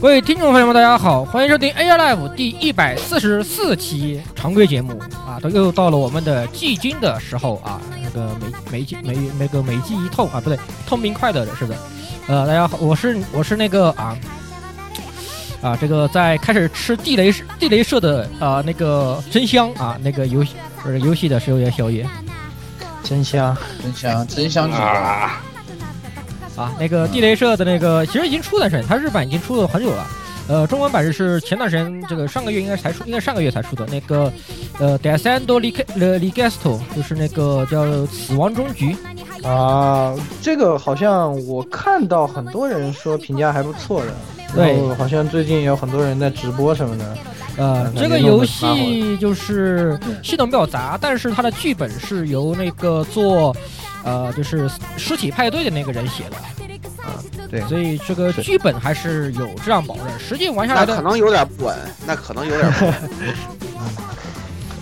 各位听众朋友们，大家好，欢迎收听 AI Live 第一百四十四期常规节目。啊，都又到了我们的季军的时候啊，那个每每季每那个每季一痛啊，不对，痛并快乐着是的，呃，大家好，我是我是那个啊啊，这个在开始吃地雷地雷社的啊那个真香啊，那个游戏不是游戏的时候也宵夜，真香。真香真香。啊！啊，那个地雷社的那个其实已经出了是，它日版已经出了很久了。呃，中文版是前段时间这个上个月应该才出，应该上个月才出的那个呃 Descendo Ligasto，就是那个叫死亡终局啊。这个好像我看到很多人说评价还不错的，对，好像最近有很多人在直播什么的。呃，这个游戏就是系统比较杂，但是它的剧本是由那个做。呃，就是尸体派对的那个人写的，啊，对，所以这个剧本还是有质量保证。实际玩下来的可能有点不稳，那可能有点不稳。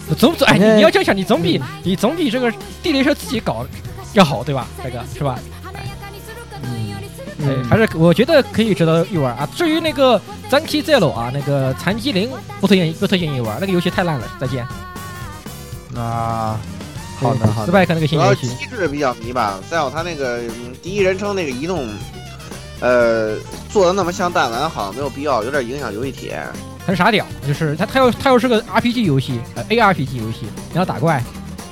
总总哎，你你要这样想，你总比你总比这个地雷车自己搞要好，对吧？大哥是吧？哎，嗯，对，还是我觉得可以值得一玩啊。至于那个 Zanki Zero 啊，那个残疾灵不推荐不推荐你玩，那个游戏太烂了。再见。啊。好的，好的。失败看那个新游戏，机制比较迷吧。再有他那个第一人称那个移动，呃，做的那么像弹丸，好像没有必要，有点影响游戏体验。很傻屌，就是他，他要他要是个 RPG 游戏，呃，ARPG 游戏，你要打怪，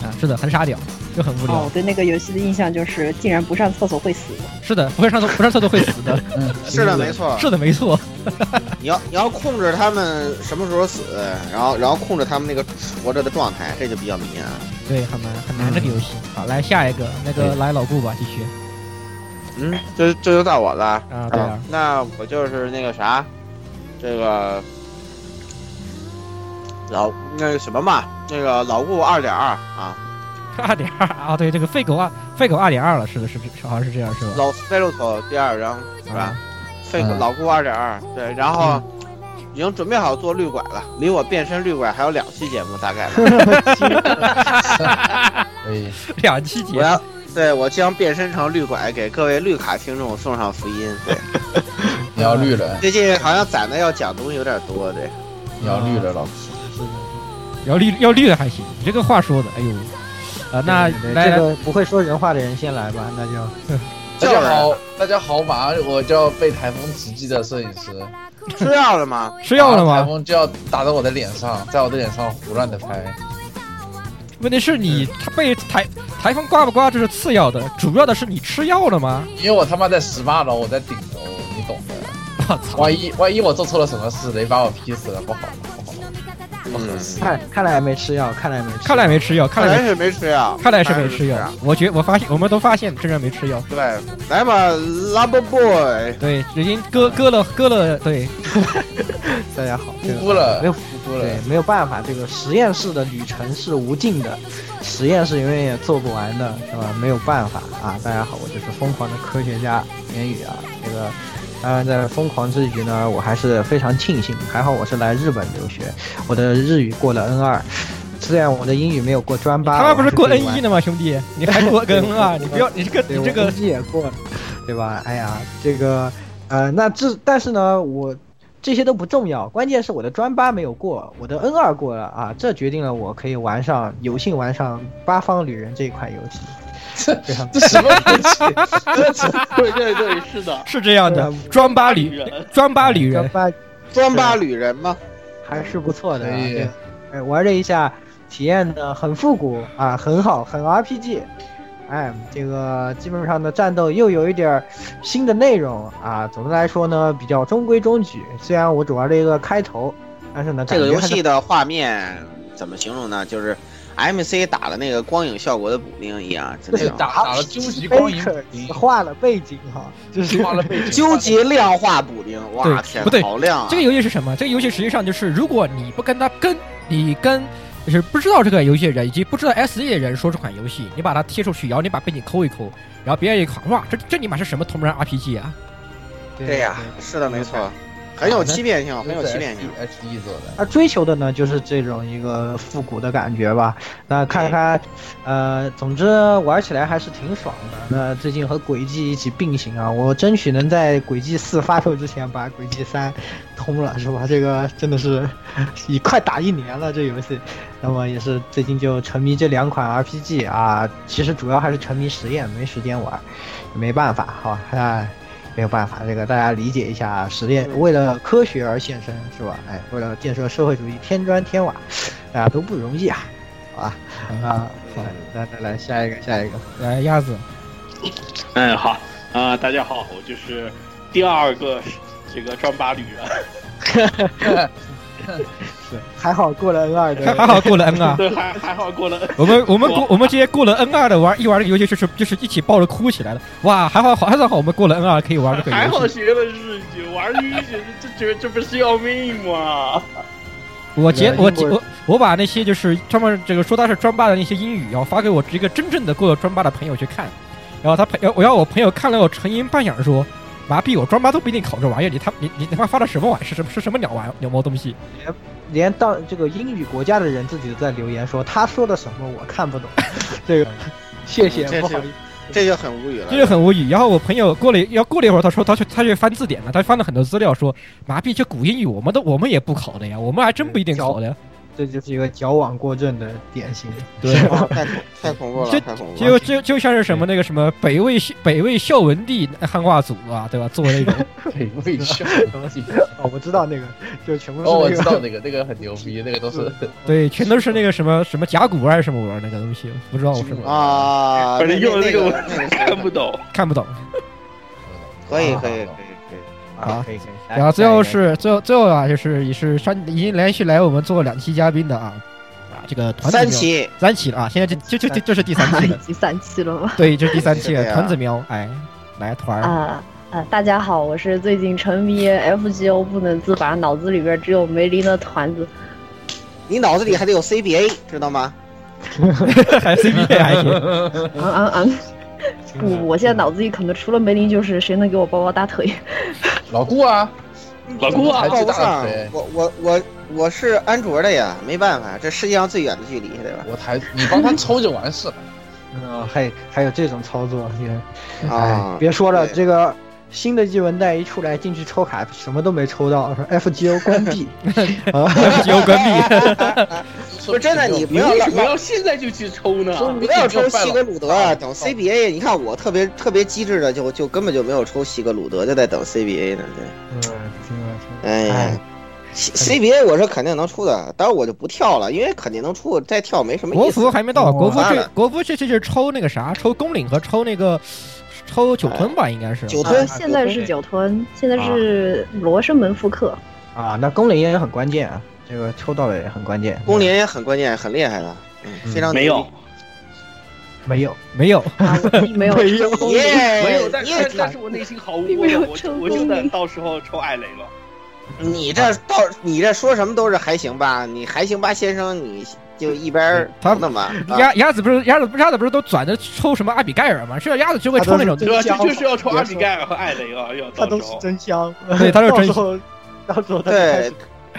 啊，是的，很傻屌，就很无聊。我对那个游戏的印象就是，竟然不上厕所会死。是的，不会上厕不上厕所会死的。嗯，是的，没错，是的，没错。你要你要控制他们什么时候死，然后然后控制他们那个活着的状态，这就比较迷啊。对，很难很难这个游戏。好，来下一个，那个来老顾吧，继续。嗯，这这就到我了啊。对啊。那我就是那个啥，这个老那个什么嘛，那个老顾二点二啊。二点二啊，对，这个废狗二废狗二点二了，是的，是好像是这样，是吧？老废路头第二张是吧？废狗老顾二点二，对，然后。已经准备好做绿拐了，离我变身绿拐还有两期节目，大概。哎，两期节目。我要对我将变身成绿拐，给各位绿卡听众送上福音。对，你要绿了。最近好像攒的要讲东西有点多，对。你要绿了，老师。要绿要绿的还行，你这个话说的，哎呦。啊，那这个不会说人话的人先来吧，那就。大家好，大家好，马上我就要被台风直击的摄影师。吃药了吗？吃药了吗？台风就要打到我的脸上，在我的脸上胡乱的拍。问题是你他被台台风刮不刮这是次要的，主要的是你吃药了吗？因为我他妈在十八楼，我在顶楼，你懂的。我操！万一万一我做错了什么事，雷把我劈死了，不好。看，看来没吃药，看来没，看来没吃药，看来是没吃药，看来是没吃药。我觉我发现，我们都发现，这人没吃药。对，来吧，Love Boy。对，已经割割了，割了。对，大家好，服服了，没有服服了。对，没有办法，这个实验室的旅程是无尽的，实验室永远也做不完的，是吧？没有办法啊！大家好，我就是疯狂的科学家言语啊，这个。当然，在疯狂之余呢，我还是非常庆幸，还好我是来日本留学，我的日语过了 N 二，虽然我的英语没有过专八。他们不是过 N 一的吗，兄弟？你还过 N 二？你不要，你这个你这个也过了，对吧？哎呀，这个。呃，那这但是呢，我这些都不重要，关键是我的专八没有过，我的 N 二过了啊，这决定了我可以玩上有幸玩上八方旅人这一款游戏。这什么东西？对对对，是的，是这样的，装巴旅人专八旅人，专八专八旅人吗？还是不错的、啊。哎，玩了一下，体验的很复古啊，很好，很 RPG。哎，这个基本上的战斗又有一点新的内容啊。总的来说呢，比较中规中矩。虽然我只玩了一个开头，但是呢，这个游戏的画面怎么形容呢？就是 MC 打了那个光影效果的补丁一样，就那对，种打打了究极光影补 Faker 丁，画了背景哈，就是画了背景，究极量化补丁。哇对天不对，好亮啊！这个游戏是什么？这个游戏实际上就是，如果你不跟他跟，你跟就是不知道这个游戏的人以及不知道 S E 的人说这款游戏，你把它贴出去，然后你把背景抠一抠，然后别人一看，哇，这这尼玛是什么同人 RPG 啊？对呀，是的，没错，很有欺骗性，很有欺骗性。H E 做的，他追求的呢，就是这种一个复古的感觉吧。那看看，呃，总之玩起来还是挺爽的。那最近和轨迹一起并行啊，我争取能在轨迹四发售之前把轨迹三通了，是吧？这个真的是已快打一年了，这游戏。那么也是最近就沉迷这两款 RPG 啊，其实主要还是沉迷实验，没时间玩，没办法哈，哎。没有办法，这个大家理解一下，实验为了科学而献身，是吧？哎，为了建设社会主义，添砖添瓦，大家都不容易啊，好吧？啊，好，来来来，下一个，下一个，来，鸭子，嗯，好啊、大家好，我就是第二个这个专八旅人。是还好过了 N 二的，还还好过了 N 二。对，还还好过了。我们我们过我们这些过了 N 二的玩一玩这个游戏就是就是一起抱着哭起来了，哇，还好好还算好我们过了 N 二可以玩这个还好。学了日语，玩日语这这这不是要命吗？我截我截我我把那些就是专门这个说他是专八的那些英语，然后发给我一个真正的过了专八的朋友去看，然后他朋我要我朋友看了我沉吟半晌说。麻痹！我专八都不一定考这玩意儿，你他你你他妈发的什么玩意儿？是什么是什么鸟玩意鸟毛东西？连连当这个英语国家的人自己都在留言说他说的什么我看不懂，这个 谢谢，不好意思。这就很无语了。这就很无语。然后我朋友过了要过了一会儿，他说他去他去翻字典了，他翻了很多资料说，麻痹这古英语我们都我们也不考的呀，我们还真不一定考的呀。这就是一个矫枉过正的典型。对，太太恐怖了，这太恐怖就了。就就像是什么那个什么北魏北魏孝文帝汉化组啊，对吧？做那种 北魏孝 文帝。哦，我知道那个，就全部是哦，我知道那个，那个很牛逼，那个都是对，全都是那个什么什么甲骨文还是什么文儿那个东西，不知道我是啊，反正用的那个我那个看不懂。看不懂。可以可以可以啊，可以可以。然后最后是最后最后啊，就是也是上已经连续来我们做两期嘉宾的啊啊，这个团子喵三期，三期了啊，现在这就就就就是第三期已了。第三期了吗？对，这是第三期了，团子喵，哎，来团儿，啊啊！大家好，我是最近沉迷 FGO 不能自拔，脑子里边只有梅林的团子。你脑子里还得有 CBA，知道吗？还 CBA 还行，嗯嗯嗯，不，我现在脑子里可能除了梅林就是谁能给我抱抱大腿。老顾啊，老顾啊还，抱不我我我我是安卓的呀，没办法，这世界上最远的距离，对吧？我抬你帮他抽就完事了。嗯，还还有这种操作，也啊哎，别说了，这个新的译文带一出来，进去抽卡什么都没抽到，说 FGO 关闭，啊，FGO 关闭。不是真的，你不要老你为什么要现在就去抽呢？不要抽西格鲁德啊，等 CBA。你看我特别特别机智的，就就根本就没有抽西格鲁德，就在等 CBA 呢。对，嗯，听了听了，哎 CBA 我是肯定能出的，当然我就不跳了，因为肯定能出，再跳没什么国意思。服还没到，哦国服这国服这这是抽那个啥，抽公领和抽那个抽九吞吧，应该是。九吞啊，现在是九吞，现在是罗生门复刻。啊，那公领也很关键啊，这个抽到了也很关键。公联也很关键，很厉害的，嗯，非常没有牛逼，没有，没有，没有没有没有，但是但但是我内心毫无并波澜，我我就在到时候抽艾雷了。你这到你这说什么都是还行吧？你还行吧，先生，你就一边儿他等吧。啊鸭鸭子不是鸭子不鸭子不是都转着抽什么阿比盖尔吗？是鸭子就会抽那种对吧？真香就就是要抽阿比盖尔和艾雷啊，要他都是。真香，对他是真到时候，到时候他就开始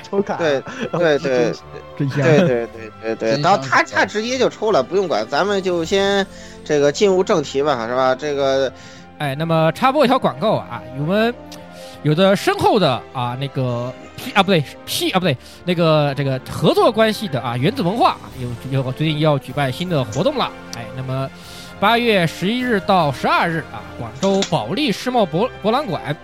抽卡，对对对真香。对对对对对，真然后他他直接就抽了，不用管，咱们就先这个进入正题吧，是吧？这个哎，那么插播一条广告啊，我们有着深厚的啊那个 P 啊不对 P 啊不对那个这个合作关系的啊原子文化有有最近要举办新的活动了，哎，那么八月十一日到十二日啊，广州保利世贸博博览馆，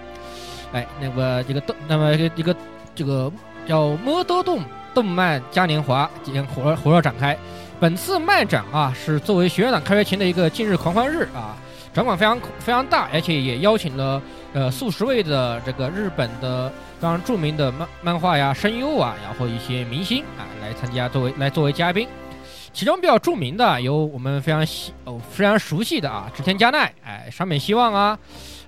哎，那个这个动那么这个这个叫摸多动动漫嘉年华将火热火热展开。本次漫展啊，是作为学院党开学前的一个近日狂欢日啊，展馆非常非常大，而且也邀请了呃数十位的这个日本的非常著名的漫漫画呀、声优啊，然后一些明星啊来参加作为来作为嘉宾。其中比较著名的有我们非常喜哦非常熟悉的啊，织田佳奈，哎，山本希望啊，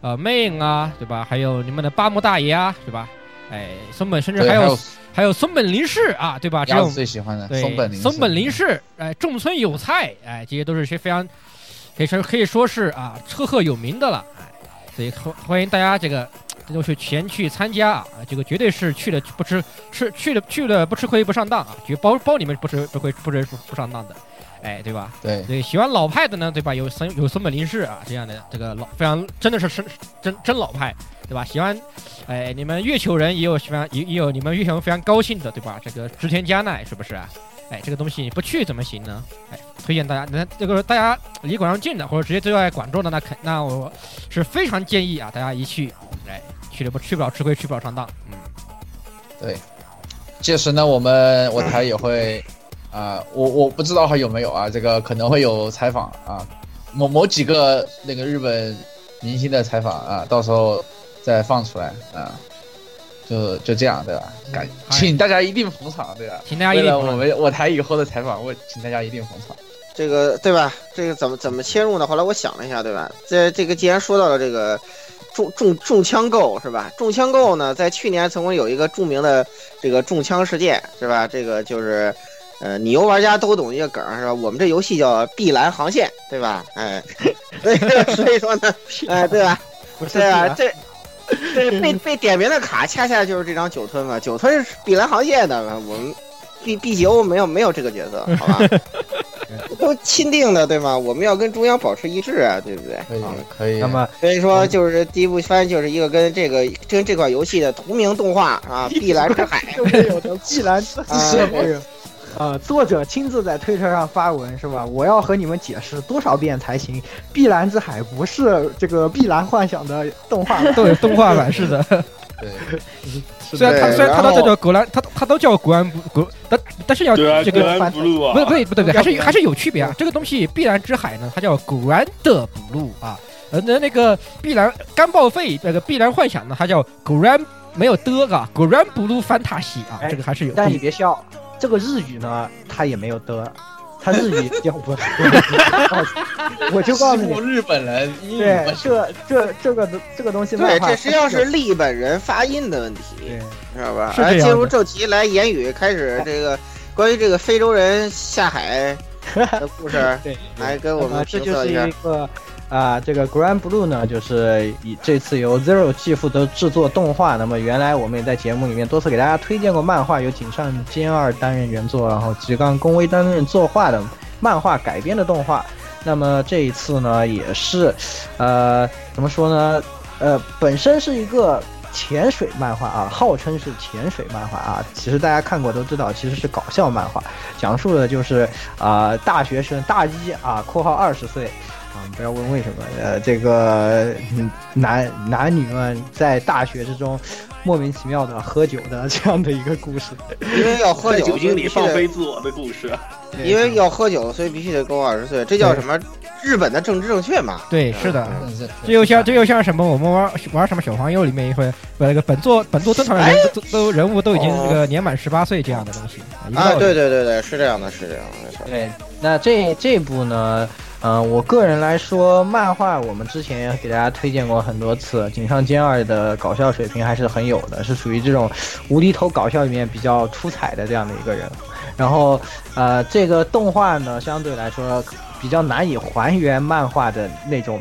呃魅影啊，对吧？还有你们的八木大爷啊，对吧？哎，松本甚至还有。还有松本林氏啊，对吧？这种最喜欢的对松本林松本林士，哎，种村有菜，哎，这些都是些非常可以说可以说是啊赫赫有名的了，哎，所以欢欢迎大家这个这都是前去参加啊，这个绝对是去了不吃吃去了去了不吃亏不上当啊，绝包包你们不吃不亏不吃不不上当的，哎，对吧？对对，喜欢老派的呢，对吧？有森有松本林士啊这样的这个老非常真的是真真真老派，对吧？喜欢。哎，你们月球人也有喜欢也也有你们月球人非常高兴的，对吧？这个织田加奈是不是啊？哎，这个东西你不去怎么行呢？哎，推荐大家，那这个大家离广州近的，或者直接就在广州的，那肯那我是非常建议啊，大家一去，哎，去了不去不了吃亏，去不了上当。嗯，对。届时呢，我们我台也会啊，我我不知道还有没有啊，这个可能会有采访啊，某某几个那个日本明星的采访啊，到时候。再放出来啊，就就这样对吧？感请大家一定捧场对吧？请大家一定我们我台以后的采访，我请大家一定捧场。这个对吧？这个怎么怎么切入呢？后来我想了一下，对吧？这这个既然说到了这个中中中枪购是吧？中枪购呢，在去年曾经有一个著名的这个中枪事件是吧？这个就是呃，你游玩家都懂一个梗是吧？我们这游戏叫碧蓝航线对吧？哎，所以说呢，哎对吧？对啊，这。这，被被点名的卡恰恰就是这张酒吞嘛，酒吞是碧蓝航线的，我们 B B 级 O 没有没有这个角色，好吧？都钦定的对吗？我们要跟中央保持一致啊，对不对？可以可以。那么所以说就是第一部番就是一个跟这个跟这款游戏的同名动画啊，《碧蓝之海》有的碧蓝之海。呃，作者亲自在推特上发文是吧？我要和你们解释多少遍才行？碧蓝之海不是这个碧蓝幻想的动画，都有动画版是的。对，虽然他虽然他都叫格兰，他他都叫格兰布格，但但是要这个不不对不对不对，还是还是有区别啊。这个东西碧蓝之海呢，它叫 Grand Blue 啊，呃那那个碧蓝干报废那个碧蓝幻想呢，它叫 Grand 没有的啊，Grand Blue Fantasy 啊，这个还是有。但你别笑。这个日语呢，他也没有的，他日语叫不，我就 告诉你，日本人，对，这这这个这个东西，对，这实际上是日本人发音的问题，知道吧？来进入正题，来言语开始这个 关于这个非洲人下海的故事，对，来跟我们这就是一个。啊，这个 Grand Blue 呢，就是以这次由 Zero G 负责制作动画。那么原来我们也在节目里面多次给大家推荐过漫画，由井上兼二担任原作，然后吉冈公威担任作画的漫画改编的动画。那么这一次呢，也是，呃，怎么说呢？呃，本身是一个潜水漫画啊，号称是潜水漫画啊。其实大家看过都知道，其实是搞笑漫画，讲述的就是啊，大学生大一啊（括号二十岁）。啊，不要问为什么，呃，这个男男女们在大学之中莫名其妙的喝酒的这样的一个故事，因为要喝酒，酒精里放飞自我的故事，因为要喝酒，所以必须得够二十岁，这叫什么？日本的政治正确嘛？对，是的，这又像这又像什么？我们玩玩什么小黄油里面一会，把那个本作本作登场的人都都人物都已经这个年满十八岁这样的东西啊，对对对对，是这样的，是这样的，对。那这这部呢？嗯，我个人来说，漫画我们之前也给大家推荐过很多次，井上兼二的搞笑水平还是很有的，是属于这种无厘头搞笑里面比较出彩的这样的一个人。然后，呃，这个动画呢，相对来说比较难以还原漫画的那种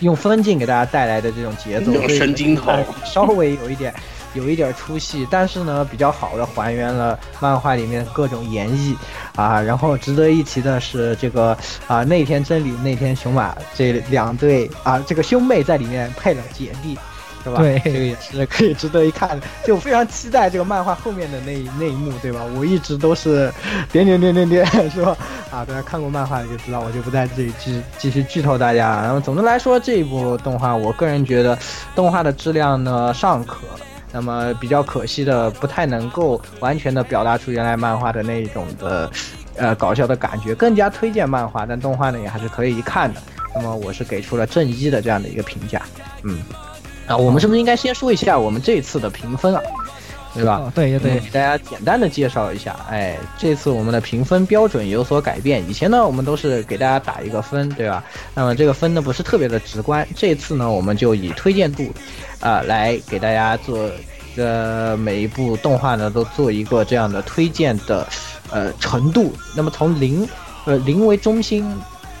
用分镜给大家带来的这种节奏，神经头，稍微有一点。有一点出戏，但是呢，比较好的还原了漫画里面各种演绎啊。然后值得一提的是，这个啊，那天真理、那天雄马这两对啊，这个兄妹在里面配了姐弟，是吧？对这个也是可以值得一看的。就非常期待这个漫画后面的那那一幕，对吧？我一直都是点点点点点，是吧？啊，大家看过漫画的就知道，我就不在这里继继续剧透大家。然后总的来说，这一部动画，我个人觉得动画的质量呢尚可。那么比较可惜的，不太能够完全的表达出原来漫画的那一种的，呃，搞笑的感觉。更加推荐漫画，但动画呢也还是可以一看的。那么我是给出了正一的这样的一个评价。嗯，啊，我们是不是应该先说一下我们这次的评分啊？对吧？哦，对对对给，大家简单的介绍一下。哎，这次我们的评分标准有所改变。以前呢，我们都是给大家打一个分，对吧？那么这个分呢不是特别的直观。这次呢，我们就以推荐度，啊、来给大家做，呃，每一部动画呢都做一个这样的推荐的，呃，程度。那么从零，呃，零为中心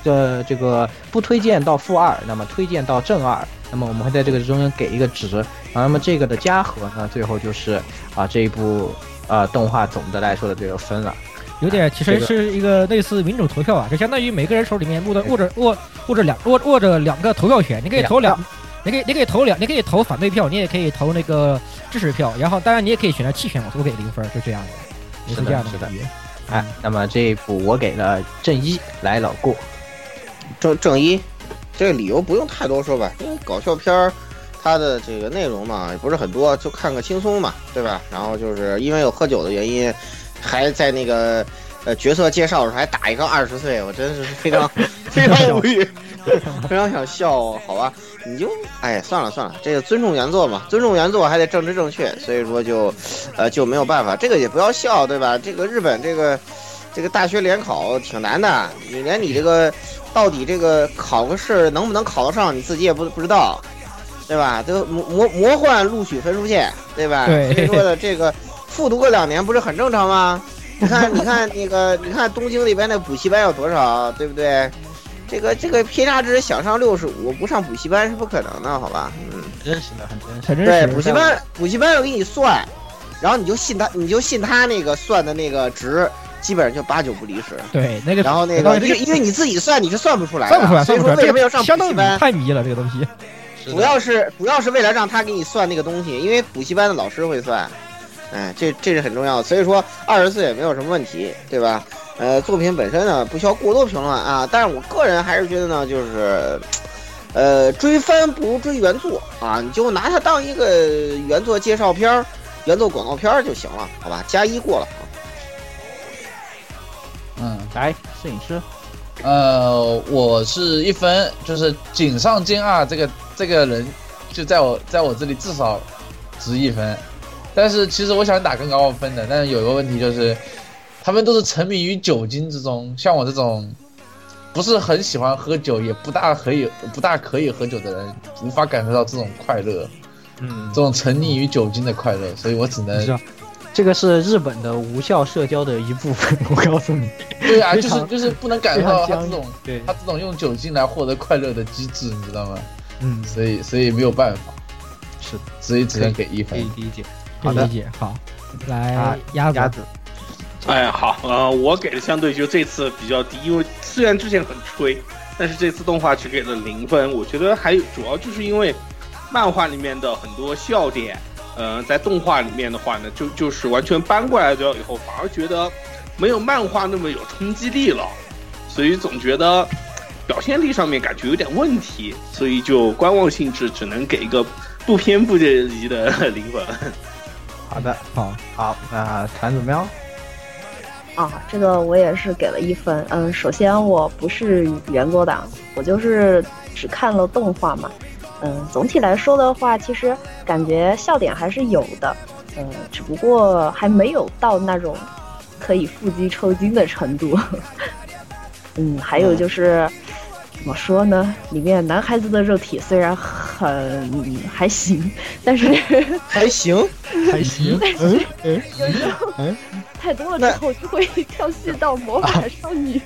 的这个不推荐到负二，那么推荐到正二，那么我们会在这个中间给一个值，啊，那么这个的加和呢，最后就是啊这一部啊动画总的来说的这个分了。有点其实是一个类似民主投票啊，就相当于每个人手里面握着握着握握着两握握着两个投票权，你可以投两，你可以你可以投两，你可以投反对票，你也可以投那个支持票，然后当然你也可以选择弃权，我都给零分，就这样的，也是这样的感觉。哎，那么这一部我给了正一，来老顾。正正一，这个理由不用太多说吧，因为搞笑片儿，它的这个内容嘛也不是很多，就看个轻松嘛，对吧？然后就是因为有喝酒的原因，还在那个呃角色介绍的时候还打一个二十岁，我真是非常 非常无语，非常想笑，好吧？你就哎算了算了，这个尊重原作嘛，尊重原作还得政治正确，所以说就呃就没有办法，这个也不要笑，对吧？这个日本这个这个大学联考挺难的，你连你这个到底这个考个试能不能考得上，你自己也不不知道，对吧？都魔魔魔幻录取分数线，对吧？对所以说的这个复读个两年不是很正常吗？你看，你看那个，你看东京那边那补习班有多少，对不对？这个这个偏差值想上六十五，不上补习班是不可能的，好吧？嗯，真实的，很真实。很真对，补习班补习班要给你算，然后你就信他，你就信他那个算的那个值，基本上就八九不离十。对那个，然后那个，因为因为你自己算你是算不出来的，算不出来，所以说为什么要上相当于补习班？太迷了这个东西。主要是主要是为了让他给你算那个东西，因为补习班的老师会算，哎，这这是很重要的。所以说二十岁也没有什么问题，对吧？呃，作品本身呢不需要过多评论啊，但是我个人还是觉得呢，就是，呃，追番不如追原作啊，你就拿它当一个原作介绍片儿、原作广告片儿就行了，好吧？加一过了。嗯，来，摄影师，呃，我是一分，就是井上健二这个这个人，就在我在我这里至少值一分。但是其实我想打更高分的，但是有一个问题就是，他们都是沉迷于酒精之中，像我这种不是很喜欢喝酒，也不大可以不大可以喝酒的人，无法感受到这种快乐，嗯这，种沉溺于酒精的快乐，所以我只能这个是日本的无效社交的一部分。我告诉你，对啊，就是就是不能感受到他这种对，他这种用酒精来获得快乐的机制，你知道吗？嗯，所以所以没有办法，是所以只能给一分可以。理解。好的理，解。好，来啊鸭子，鸭子，哎，好，呃，我给的相对就这次比较低，因为虽然之前很吹，但是这次动画只给了零分。我觉得还有主要就是因为漫画里面的很多笑点，呃，在动画里面的话呢，就就是完全搬过来的以后，反而觉得没有漫画那么有冲击力了，所以总觉得表现力上面感觉有点问题，所以就观望性质只能给一个不偏不倚的灵魂。好的，好，好，那团子喵，啊，这个我也是给了一分。嗯，首先我不是原作党，我就是只看了动画嘛。嗯，总体来说的话，其实感觉笑点还是有的。嗯，只不过还没有到那种可以腹肌抽筋的程度。嗯，还有就是。怎么说呢？里面男孩子的肉体虽然很还行，但是还行，还行，嗯嗯有时候嗯太多了之后就会 跳戏到魔法少女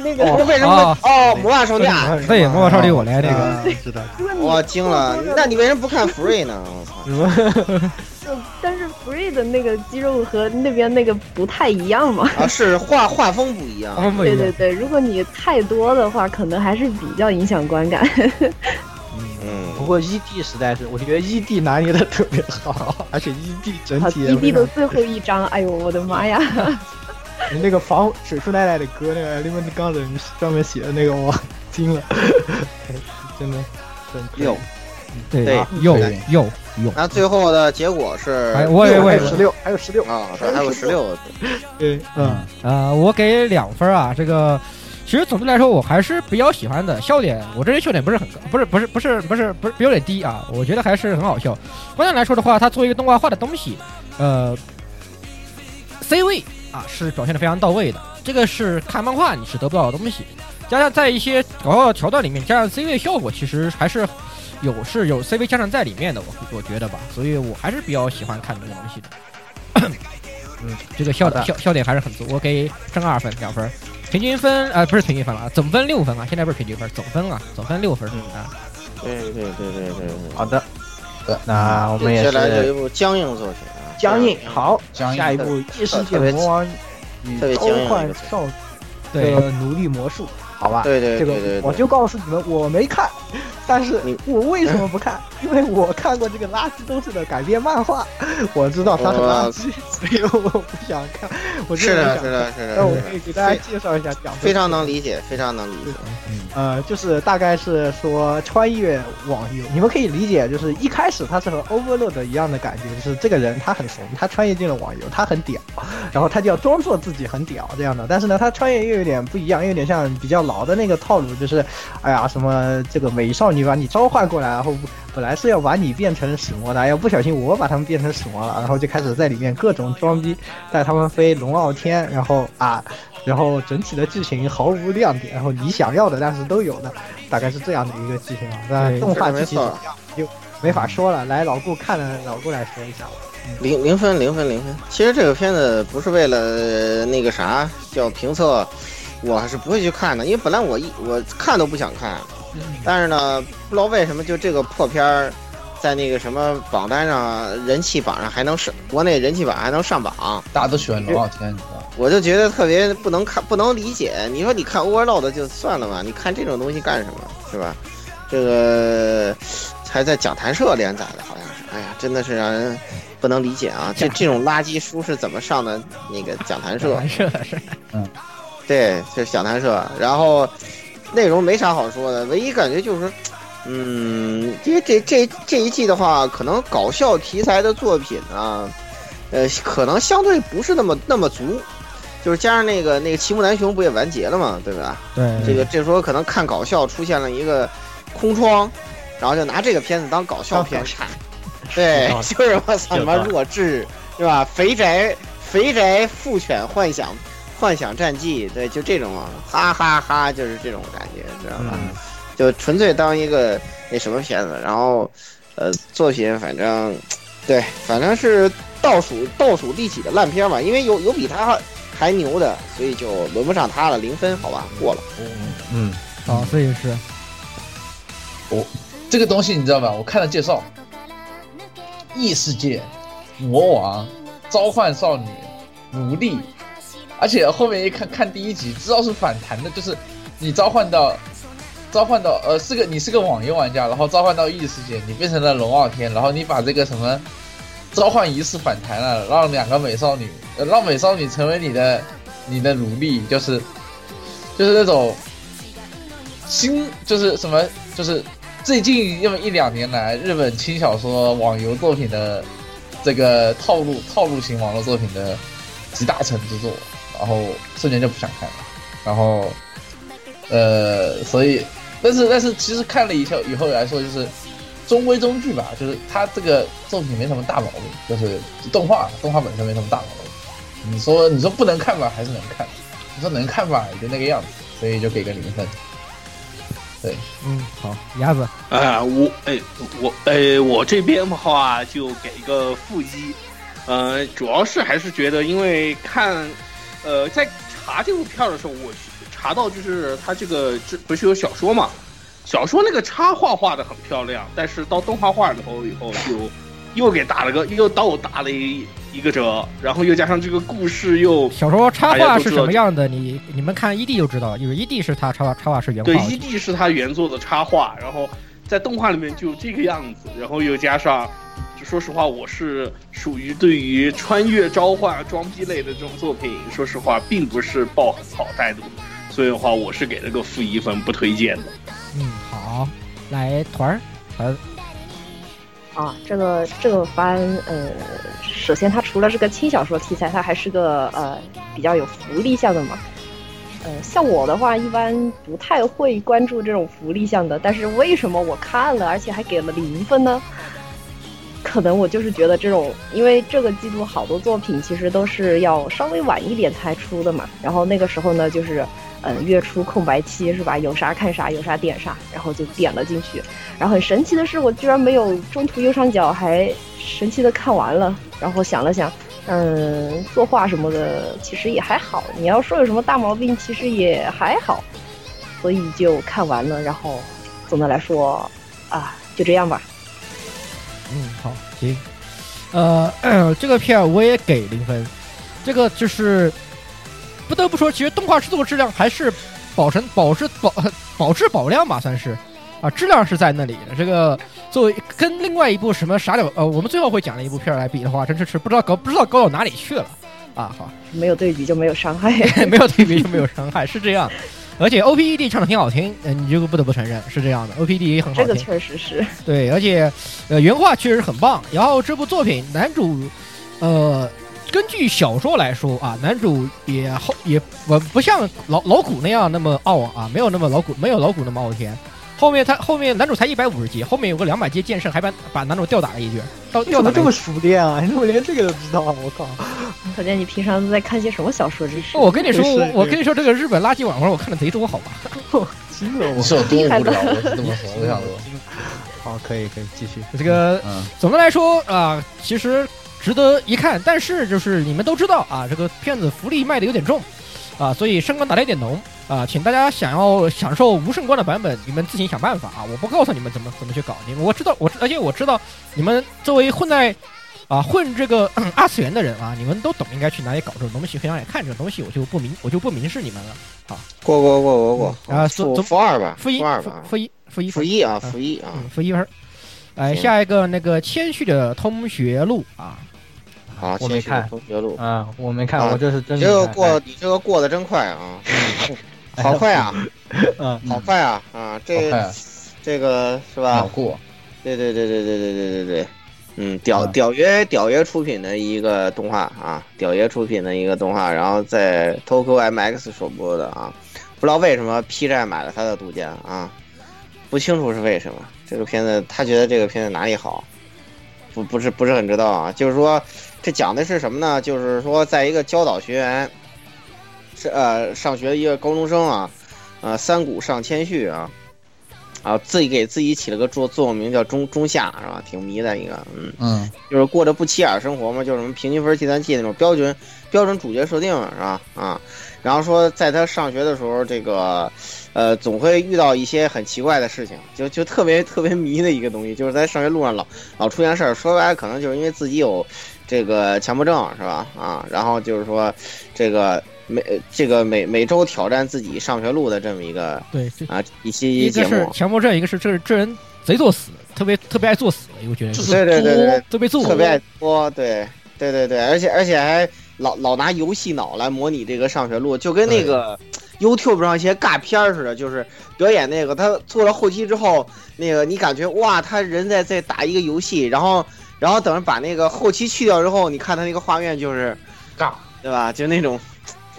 那个。那为什么哦魔法少女啊？对，魔法少女我来这个，啊知道。我惊了，那你为什么不看 Free 呢？我操！就 但是 Free 的那个肌肉和那边那个不太一样嘛。啊，是画画风不一样。对对对，如果你太多的话，可能还是比较影响观感。嗯，不过 ED 实在是，我觉得 ED 拿捏的特别好，而且 ED 整体也，ED 的最后一张，哎呦我的妈呀！那个防水树奈奈的歌，那个 Element 刚人专门写的那个，我，惊了，真的很有对对有对有有，那最后的结果是哎我也我也还有十六，还有十六啊，还有十六，对，嗯，啊，我给两分啊。这个其实总的来说，我还是比较喜欢的。笑点，我这人笑点不是很高，不是不是不是不是不是有点低啊。我觉得还是很好笑。关键来说的话，它作为一个动画化的东西，呃，C 位啊是表现的非常到位的。这个是看漫画你是得不到的东西，加上在一些搞笑的桥段里面加上 C 位效果，其实还是有是有 C 位加上在里面的，我我觉得吧。所以我还是比较喜欢看这个东西的。嗯，这个笑好的笑笑点还是很足，我给正二分两分，平均分呃不是平均分了啊，总分六分啊，现在不是平均分，总分啊，总分六分啊。对对对对对对。好的，那我们也接下来就一是部僵硬作品啊，僵硬，好，僵硬。下一步《异世界魔王与召唤少对。的奴隶魔术》，好吧？对对这个对对对，我就告诉你们，我没看，但是我为什么不看？因为我看过这个垃圾东西的改编漫画，我知道它很垃圾，所以我不想看。我真是的。是的，是的，那我可以给大家介绍一下讲非常能理解，非常能理解。呃，就是大概是说穿越网游，你们可以理解，就是一开始他是和 Overload 一样的感觉，就是这个人他很怂，他穿越进了网游，他很屌，然后他就要装作自己很屌这样的。但是呢，他穿越又有点不一样，又有点像比较老的那个套路，就是，哎呀，什么这个美少女把你召唤过来，然后本来是要把你变成使魔的，要，不小心我把他们变成使魔了，然后就开始在里面各种装逼，带他们飞龙傲天，然后啊。然后整体的剧情毫无亮点，然后你想要的但是都有的，大概是这样的一个剧情啊。但动画具体怎么样就没法说了。来，老顾看了，老顾来说一下吧。零零分，零分，零分。其实这个片子不是为了呃那个啥叫评测，我还是不会去看的，因为本来我一我看都不想看，但是呢，不知道为什么就这个破片儿，在那个什么榜单上人气榜上还能上，国内人气榜还能上榜，大家都喜欢龙傲天，你知道吗？我就觉得特别不能看，不能理解。你说你看 Overload 就算了吧，你看这种东西干什么，是吧？这个还在讲坛社连载的，好像是。哎呀，真的是让人不能理解啊！这这种垃圾书是怎么上的那个讲坛社？是嗯，对，就是讲坛社。然后内容没啥好说的，唯一感觉就是，嗯，因为这这这一季的话，可能搞笑题材的作品呢，呃，可能相对不是那么那么足。就是加上那个那个齐木楠雄不也完结了嘛，对吧？对这个这时候可能看搞笑出现了一个空窗，然后就拿这个片子当搞笑片看。对，就是我操什么弱智，对吧？肥宅肥宅父犬幻想幻想战记，对，就这种哈哈哈，就是这种感觉，知道吧？就纯粹当一个那什么片子，然后呃，作品反正对，反正是倒数倒数第几的烂片嘛，因为有有比他还牛的，所以就轮不上他了，零分，好吧，过了。嗯，好，这也是我这个东西你知道吧？我看了介绍，异世界魔王召唤少女奴隶，而且后面一看看第一集，知道是反弹的，就是你召唤到召唤到呃是个你是个网游玩家，然后召唤到异世界，你变成了龙傲天，然后你把这个什么召唤仪式反弹了，让两个美少女，让美少女成为你的你的奴隶，就是就是那种新就是什么就是最近那么一两年来，日本轻小说网游作品的这个套路套路型网络作品的集大成之作，然后瞬间就不想看了，然后呃，所以但是但是其实看了以后以后来说就是中规中矩吧，就是它这个作品没什么大毛病，就是动画动画本身没什么大毛病。你说你说不能看吧，还是能看；你说能看吧，也就那个样子，所以就给个零分。对，嗯，好，鸭子啊，我哎，我哎，我这边的话就给一个负一，呃，主要是还是觉得，因为看，呃，在查这部票的时候，我查到就是它这个这不是有小说嘛，小说那个插画画的很漂亮，但是到动画化以后以后就又给打了个又倒打了一一个折，然后又加上这个故事又小说插画是什么样的？你你们看 ED 就知道，因为 ED 是他插画插画是原画对，，ED 是他原作的插画，然后在动画里面就这个样子，然后又加上，说实话，我是属于对于穿越召唤装逼类的这种作品，说实话并不是抱很好态度，所以的话，我是给了个负一分，不推荐的。嗯，好，来团儿，团儿，啊，这个这个番，呃，首先它除了是个轻小说题材，它还是个呃比较有福利向的嘛。呃，像我的话，一般不太会关注这种福利向的。但是为什么我看了，而且还给了零分呢？可能我就是觉得这种，因为这个季度好多作品其实都是要稍微晚一点才出的嘛。然后那个时候呢，就是嗯月初空白期是吧？有啥看啥，有啥点啥，然后就点了进去。然后很神奇的是，我居然没有中途右上角还神奇的看完了。然后想了想。嗯，作画什么的其实也还好。你要说有什么大毛病，其实也还好。所以就看完了，然后总的来说啊，就这样吧。嗯，好，行。呃，这个片我也给零分。这个就是不得不说，其实动画制作质量还是保成保质保保质保量吧，算是啊，质量是在那里的。这个。作为跟另外一部什么傻屌呃，我们最后会讲的一部片来比的话，真是是不知道高不知道高到哪里去了啊！好，没有对比就没有伤害，没有对比就没有伤害，是这样。而且 O P E D 唱的挺好听，嗯，你这个不得不承认是这样的，O P E D 也很好听。这个确实是对，而且呃原画确实很棒。然后这部作品男主呃根据小说来说啊，男主也后也不不像老老古那样那么傲啊，没有那么老古没有老古那么傲天。后面他后面男主才一百五十级，后面有个两百级剑圣，还把把男主吊打了一局。到吊的这么熟练啊？你怎么连这个都知道？我靠！可见你平常都在看些什么小说？这是我跟你说，我跟你说，这个日本垃圾网文我看的贼多，好吧？惊了！我是有多无聊？我是这么说，我想说。好，可以可以继续。这个总的来说啊，其实值得一看，但是就是你们都知道啊，这个片子福利卖的有点重啊，所以升官打的有点浓。啊，请大家想要享受无圣光的版本，你们自行想办法啊！我不告诉你们怎么怎么去搞，你们我知道我，而且我知道你们作为混在啊混这个 二次元的人啊，你们都懂应该去哪里搞这种东西，非常爱看这种东西，我就不明我就不明示你们了。好，过过过过过啊，负负二吧，负一，负一，负一，负一啊，负一啊，负一分。来下一个那个谦虚的通学录啊，好，我没看通学录啊，我没看，我这是真这个过你这个过得真快啊。好快啊！嗯，好快啊！啊，这这个是吧？过，对对对对对对对对对，嗯，屌屌爷屌爷出品的一个动画啊，屌爷出品的一个动画，然后在 Tokyo MX 首播的啊，不知道为什么 P 站买了他的独家啊，不清楚是为什么。这个片子他觉得这个片子哪里好？不不是不是很知道啊，就是说这讲的是什么呢？就是说在一个教导学员。是呃，上学一个高中生啊，呃，三谷上千绪啊，啊，自己给自己起了个座座右铭叫中中下是吧？挺迷的一个，嗯嗯，就是过着不起眼生活嘛，就是什么平均分计算器那种标准标准主角设定是吧？啊，然后说在他上学的时候，这个呃，总会遇到一些很奇怪的事情，就就特别特别迷的一个东西，就是在上学路上老老出现事儿，说白了可能就是因为自己有这个强迫症是吧？啊，然后就是说这个。每这个每每周挑战自己上学路的这么一个对啊一期节目，一个是强迫症，一个是这这人贼作死，特别特别爱作死，我觉得对对对对特别作，特别爱作，对对对对，而且而且还老老拿游戏脑来模拟这个上学路，就跟那个 YouTube 上一些尬片似的，就是表演那个他做了后期之后，那个你感觉哇，他人在在打一个游戏，然后然后等着把那个后期去掉之后，你看他那个画面就是尬，对吧？就那种。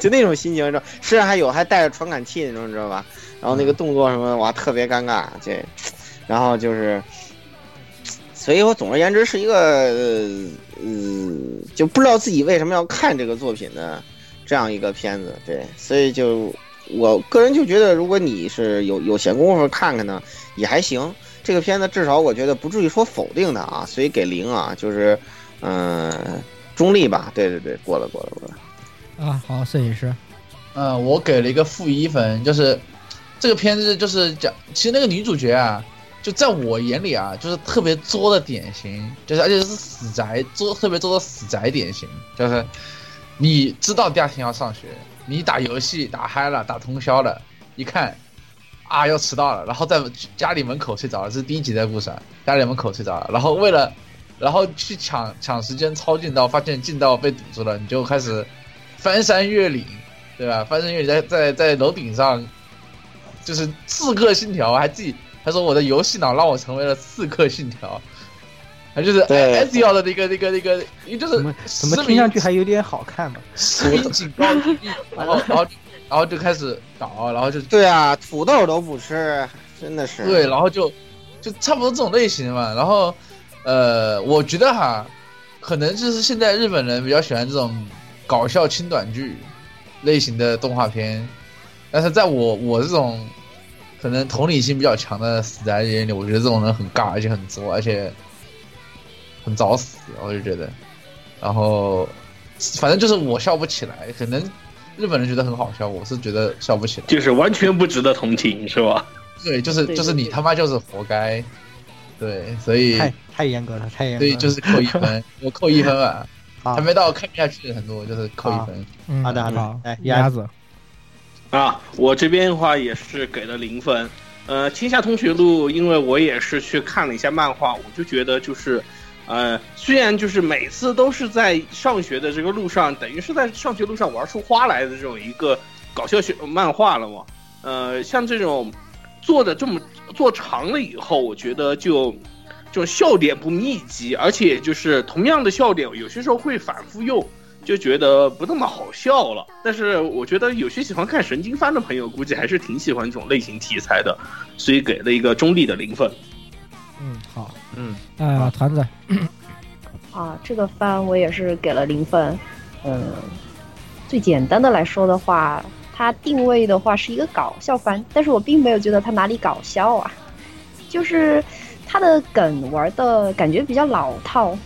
就那种心情，你知道，身上还有还带着传感器那种，你知道吧？然后那个动作什么的，哇，特别尴尬。这，然后就是，所以我总而言之是一个，呃，就不知道自己为什么要看这个作品的这样一个片子。对，所以就我个人就觉得，如果你是有有闲工夫看看呢，也还行。这个片子至少我觉得不至于说否定它啊，所以给零啊，就是嗯，中立吧。对对对，过了过了过了。啊，好，摄影师，嗯，我给了一个负一分，就是这个片子就是讲，其实那个女主角啊，就在我眼里啊，就是特别作的典型，就是而且是死宅作，特别作的死宅典型，就是你知道第二天要上学，你打游戏打嗨了，打通宵了，一看啊要迟到了，然后在家里门口睡着了，这是第一集的故事、啊，家里门口睡着了，然后为了然后去抢抢时间抄近道，发现近道被堵住了，你就开始翻山越岭，对吧？翻山越岭在在在楼顶上，就是刺客信条，还自己他说我的游戏脑让我成为了刺客信条。他就是对 S 幺的那个那个那个，因为就是怎么怎么听上去还有点好看嘛？实名警告你，然后然后然后就开始搞，然后就对啊，土豆都不吃，真的是。对，然后就就差不多这种类型嘛。然后呃，我觉得哈，可能就是现在日本人比较喜欢这种搞笑轻短剧类型的动画片，但是在我我这种可能同理心比较强的死宅眼里，我觉得这种人很尬，而且很作，而且很找死，我就觉得。然后反正就是我笑不起来，可能日本人觉得很好笑，我是觉得笑不起来。就是完全不值得同情，是吧？对，就是就是你他妈就是活该。对，所以太太严格了，太严格了。所以就是扣一分，我扣一分吧。好还没到看不下去的程度，就是扣一分。嗯好的好的好，来鸭鸭子，啊，我这边的话也是给了零分。呃，《天下同学录》，因为我也是去看了一下漫画，我就觉得就是，呃，虽然就是每次都是在上学的这个路上，等于是在上学路上玩出花来的这种一个搞笑学漫画了嘛。呃，像这种做的这么做长了以后，我觉得就就笑点不密集，而且就是同样的笑点，有些时候会反复用。就觉得不那么好笑了。但是我觉得有些喜欢看神经番的朋友，估计还是挺喜欢这种类型题材的，所以给了一个中立的零分。嗯，好，嗯，啊，团子，啊，这个番我也是给了零分。嗯，最简单的来说的话，它定位的话是一个搞笑番，但是我并没有觉得它哪里搞笑啊，就是他的梗玩的感觉比较老套。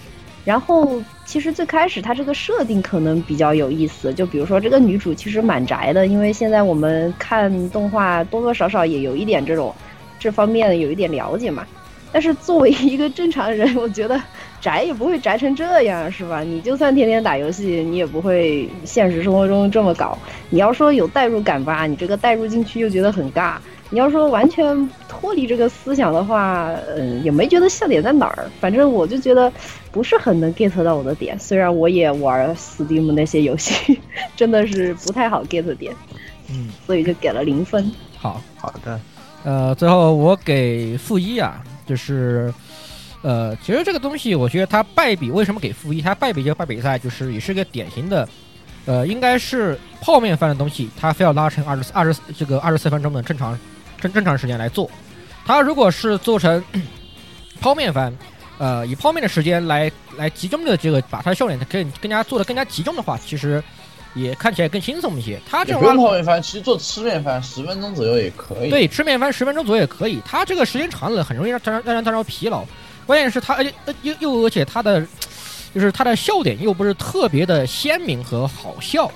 然后其实最开始它这个设定可能比较有意思，就比如说这个女主其实蛮宅的，因为现在我们看动画多多少少也有一点这种这方面有一点了解嘛。但是作为一个正常人，我觉得宅也不会宅成这样，是吧？你就算天天打游戏，你也不会现实生活中这么搞。你要说有代入感吧，你这个代入进去又觉得很尬。你要说完全脱离这个思想的话，嗯，也没觉得笑点在哪儿。反正我就觉得不是很能 get 到我的点。虽然我也玩 Steam 那些游戏，真的是不太好 get 点，嗯，所以就给了零分。好，好的，呃，最后我给负一啊，就是，呃，其实这个东西，我觉得它败笔为什么给负一？它败笔就败笔在就是也是个典型的，呃，应该是泡面番的东西，它非要拉成二十二十这个二十四分钟的正常正正常时间来做。它如果是做成泡面番，呃，以泡面的时间来来集中的这个把它的笑点更更加做的更加集中的话，其实也看起来更轻松一些。它这种泡面番，其实做吃面番十分钟左右也可以。，对，吃面番十分钟左右也可以。它这个时间长了，很容易让让让人疲劳。关键是它，而且呃又又而且它的，就是它的笑点又不是特别的鲜明和好笑，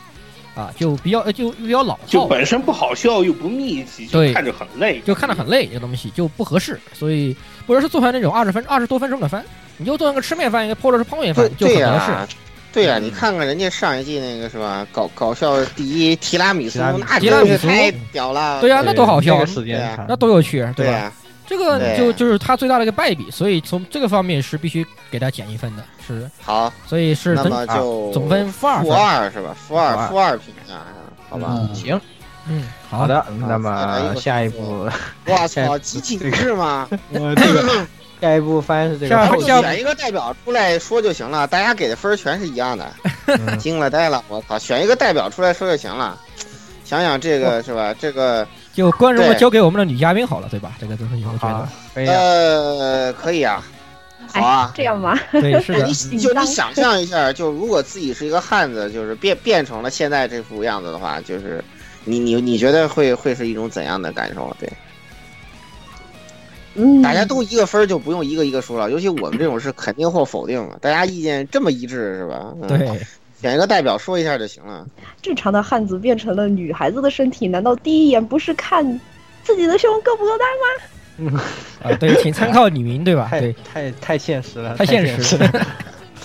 啊，就比较呃就比较老就，本身不好笑又不密集，就对看着很累。就看着很累，这个东西就不合适。所以不是是做成那种二十分二十多分钟的番，你就做成个吃面番，或者是泡面对番，就很合适。对呀，你看看人家上一季那个是吧？搞搞笑第一提拉米苏，提拉米那提拉米苏真是太屌了。对呀、那多好笑那个，时间那多有趣，对吧？对呀，这个就就是他最大的一个败笔，所以从这个方面是必须给他减一分的，是，好，所以是那么就总分负二负。二是吧？负二负二负二评价，好吧？嗯，行，嗯，好的，那么下一步，我操，集体是吗？我这个下一步番 是这个选一个代表出来说就行了，大家给的分全是一样的。嗯惊了呆了，我操！选一个代表出来说就行了。想想这个是吧？这个就观众们交给我们的女嘉宾好了，对吧？这个东西我觉得，呃，可以啊，好啊哎，。这样吗？对，是的你，你就你想象一下，就如果自己是一个汉子，就是变变成了现在这副样子的话，就是你你你觉得会会是一种怎样的感受？对，嗯，大家都一个分儿就不用一个一个说了，尤其我们这种是肯定或否定的，大家意见这么一致是吧？嗯、，对，选一个代表说一下就行了。正常的汉子变成了女孩子的身体，难道第一眼不是看自己的胸够不够大吗？啊，对，请参考李明，对吧？太对，太太现实了，太现实了。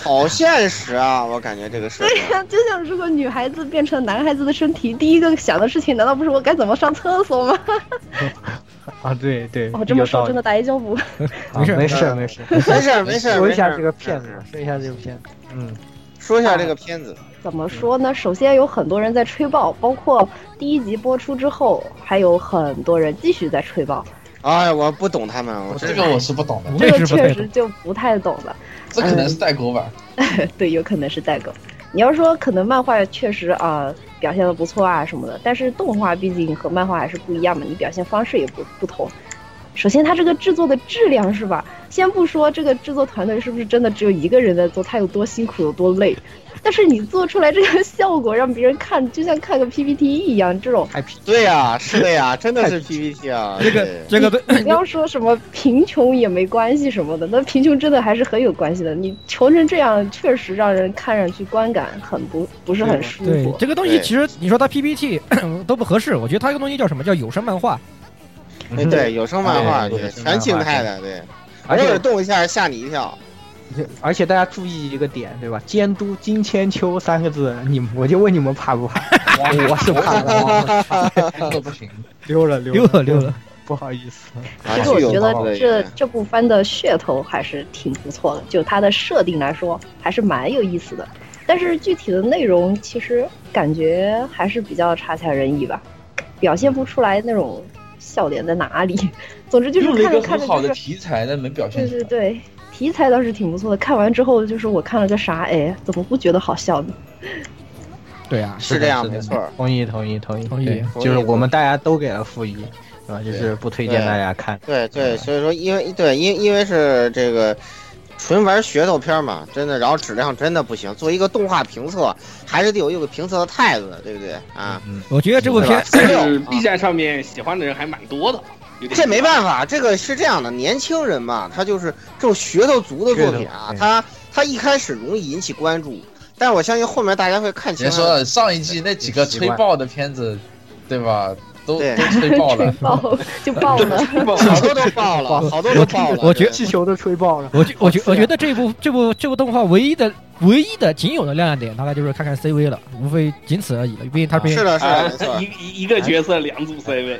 好现实啊！我感觉这个设定。对呀、就像如果女孩子变成男孩子的身体，第一个想的事情难道不是我该怎么上厕所吗？啊，对对，哦，这么说真的，的大丈夫。啊没事没事没事，没事没事，说一下这个片子，说一下这个片子，嗯，说一下这个片子，怎么说呢？首先有很多人在吹爆，包括第一集播出之后，还有很多人继续在吹爆。哎，我不懂他们，我这个我是不懂的，这个确实就不太懂了。这可能是代沟吧。对，有可能是代沟。你要说可能漫画确实啊、表现的不错啊什么的，但是动画毕竟和漫画还是不一样嘛，你表现方式也不不同。首先，它这个制作的质量是吧？先不说这个制作团队是不是真的只有一个人在做，他有多辛苦有多累，但是你做出来这个效果，让别人看就像看个 PPT 一样，这种太皮，对呀，是的呀，真的是 PPT 啊，这个这个对不 要说什么贫穷也没关系什么的，那贫穷真的还是很有关系的。你穷成这样，确实让人看上去观感很不不是很舒服。对这个东西，其实你说它 PPT 都不合适，我觉得它这个东西叫什么叫有声漫画？哎对，有声漫画，全静态的，对，而且偶尔动一下吓你一跳，而且大家注意一个点，对吧？监督金千秋三个字，你我就问你们怕不怕？我是怕的，不行，溜了溜了溜了，不好意思。啊其实我觉得这这部番的噱头还是挺不错的，就它的设定来说还是蛮有意思的。但是具体的内容其实感觉还是比较差强人意吧，表现不出来那种笑点在哪里。总之就是看着看着个很好的题材，但没表现对出来。对对对，题材倒是挺不错的。看完之后就是我看了个啥，哎，怎么不觉得好笑呢？对啊，是这样，没错，同意同意同意同意就是我们大家都给了负一，是吧？就是不推荐大家看。对对，所以说因为对因因为是这个纯玩噱头片嘛，真的，然后质量真的不行，作为一个动画评测，还是得有一个评测的态度的，对不对啊？嗯，我觉得这部片对吧但是啊 B 站上面喜欢的人还蛮多的，这没办法，这个是这样的，年轻人嘛，他就是这种噱头足的作品啊他他一开始容易引起关注，但是我相信后面大家会看清他的。别说了，上一季那几个吹爆的片子，对吧？都都吹爆了。爆就爆了。好多都爆了，好多都爆了。我觉对气球都吹爆了。我觉我觉我觉得这部这部这部动画唯一的唯一的仅有的亮点，大概就是看看 CV 了，无非仅此而已了。毕竟他毕竟是的，是啊的。一一一个角色两组 CV，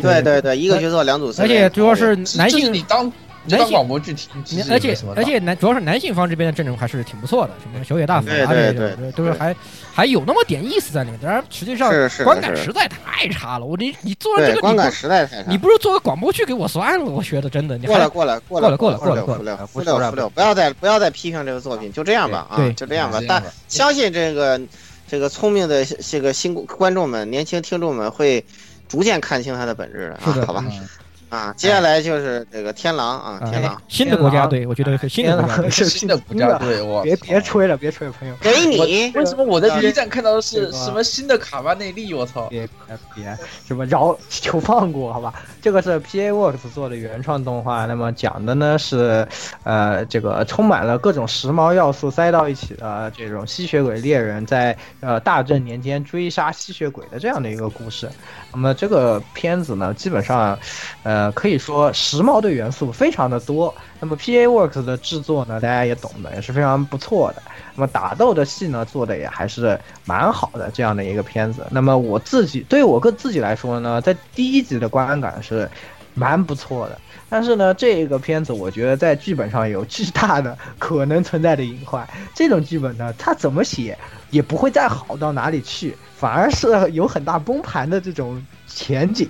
对对对，一个角色两组 CV，而且主要是男性你当你当男性广播剧听，其实也而且而且男主要是男性方这边的阵容还是挺不错的，什么小野大辅啊对对这些对都是还还有那么点意思在里面。当然，实际上是是观感实在太差了。我你你做了这个，观感实在太差你。不如做个广播剧给我算了，我觉得真的你过来过来过来过来过来过来不要再不要再批评这个作品，就这样吧啊，就这样吧。但相信这个这个聪明的这个新观众们、年轻听众们会逐渐看清它的本质的啊，好吧嗯啊。接下来就是这个天狼啊，天哎狼新的国家队，我觉得是新的国家队。是新的国家队，我别别吹了，别吹了，朋友，给你为什么我在 B 站看到的是什么新的卡巴内利？我操！别别别，什么饶求放过，好吧？这个是 P A Works 做的原创动画，那么讲的呢是，呃，这个充满了各种时髦要素塞到一起的这种吸血鬼猎人在呃大正年间追杀吸血鬼的这样的一个故事。那么这个片子呢，基本上，呃，可以说时髦的元素非常的多。那么 P A Works 的制作呢，大家也懂的，也是非常不错的。那么打斗的戏呢，做的也还是蛮好的，这样的一个片子。那么我自己对我个自己来说呢，在第一集的观感是蛮不错的。但是呢，这个片子我觉得在剧本上有巨大的可能存在的隐患。这种剧本呢，它怎么写也不会再好到哪里去，反而是有很大崩盘的这种前景。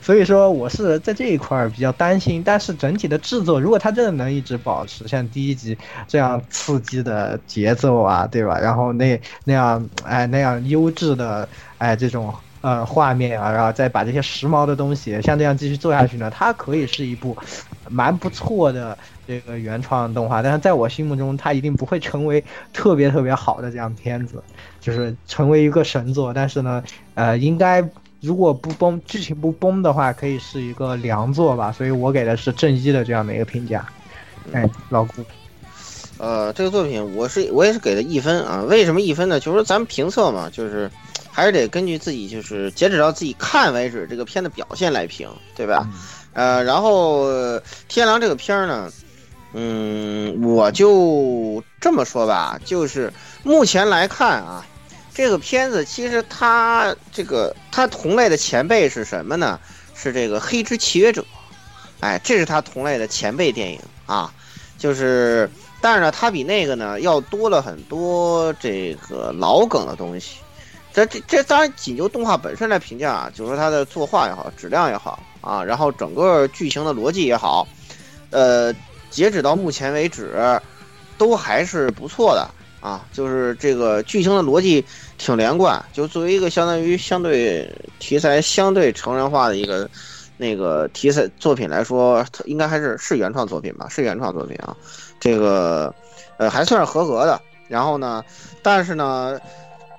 所以说，我是在这一块儿比较担心。但是整体的制作，如果它真的能一直保持像第一集这样刺激的节奏啊，对吧？然后那那样哎那样优质的哎这种呃画面啊，然后再把这些时髦的东西像这样继续做下去呢，它可以是一部蛮不错的这个原创动画。但是在我心目中，它一定不会成为特别特别好的这样片子，就是成为一个神作。但是呢，呃，应该。如果不崩，剧情不崩的话，可以是一个良作吧，所以我给的是正一的这样的一个评价。哎，老顾，呃，这个作品我是我也是给了一分啊。为什么一分呢？就是说咱们评测嘛，就是还是得根据自己就是截止到自己看为止这个片的表现来评，对吧？呃，然后呃天狼这个片儿呢，嗯，我就这么说吧，就是目前来看啊，这个片子其实它这个它同类的前辈是什么呢？是这个《黑之契约者》，哎，这是它同类的前辈电影啊，就是，但是呢，它比那个呢要多了很多这个老梗的东西。这这这当然仅就动画本身来评价啊，就是说它的作画也好，质量也好啊，然后整个剧情的逻辑也好，呃，截止到目前为止，都还是不错的啊。就是这个剧情的逻辑挺连贯，就作为一个相当于相对题材相对成人化的一个那个题材作品来说，应该还是是原创作品吧？是原创作品啊。这个呃还算是合格的。然后呢，但是呢。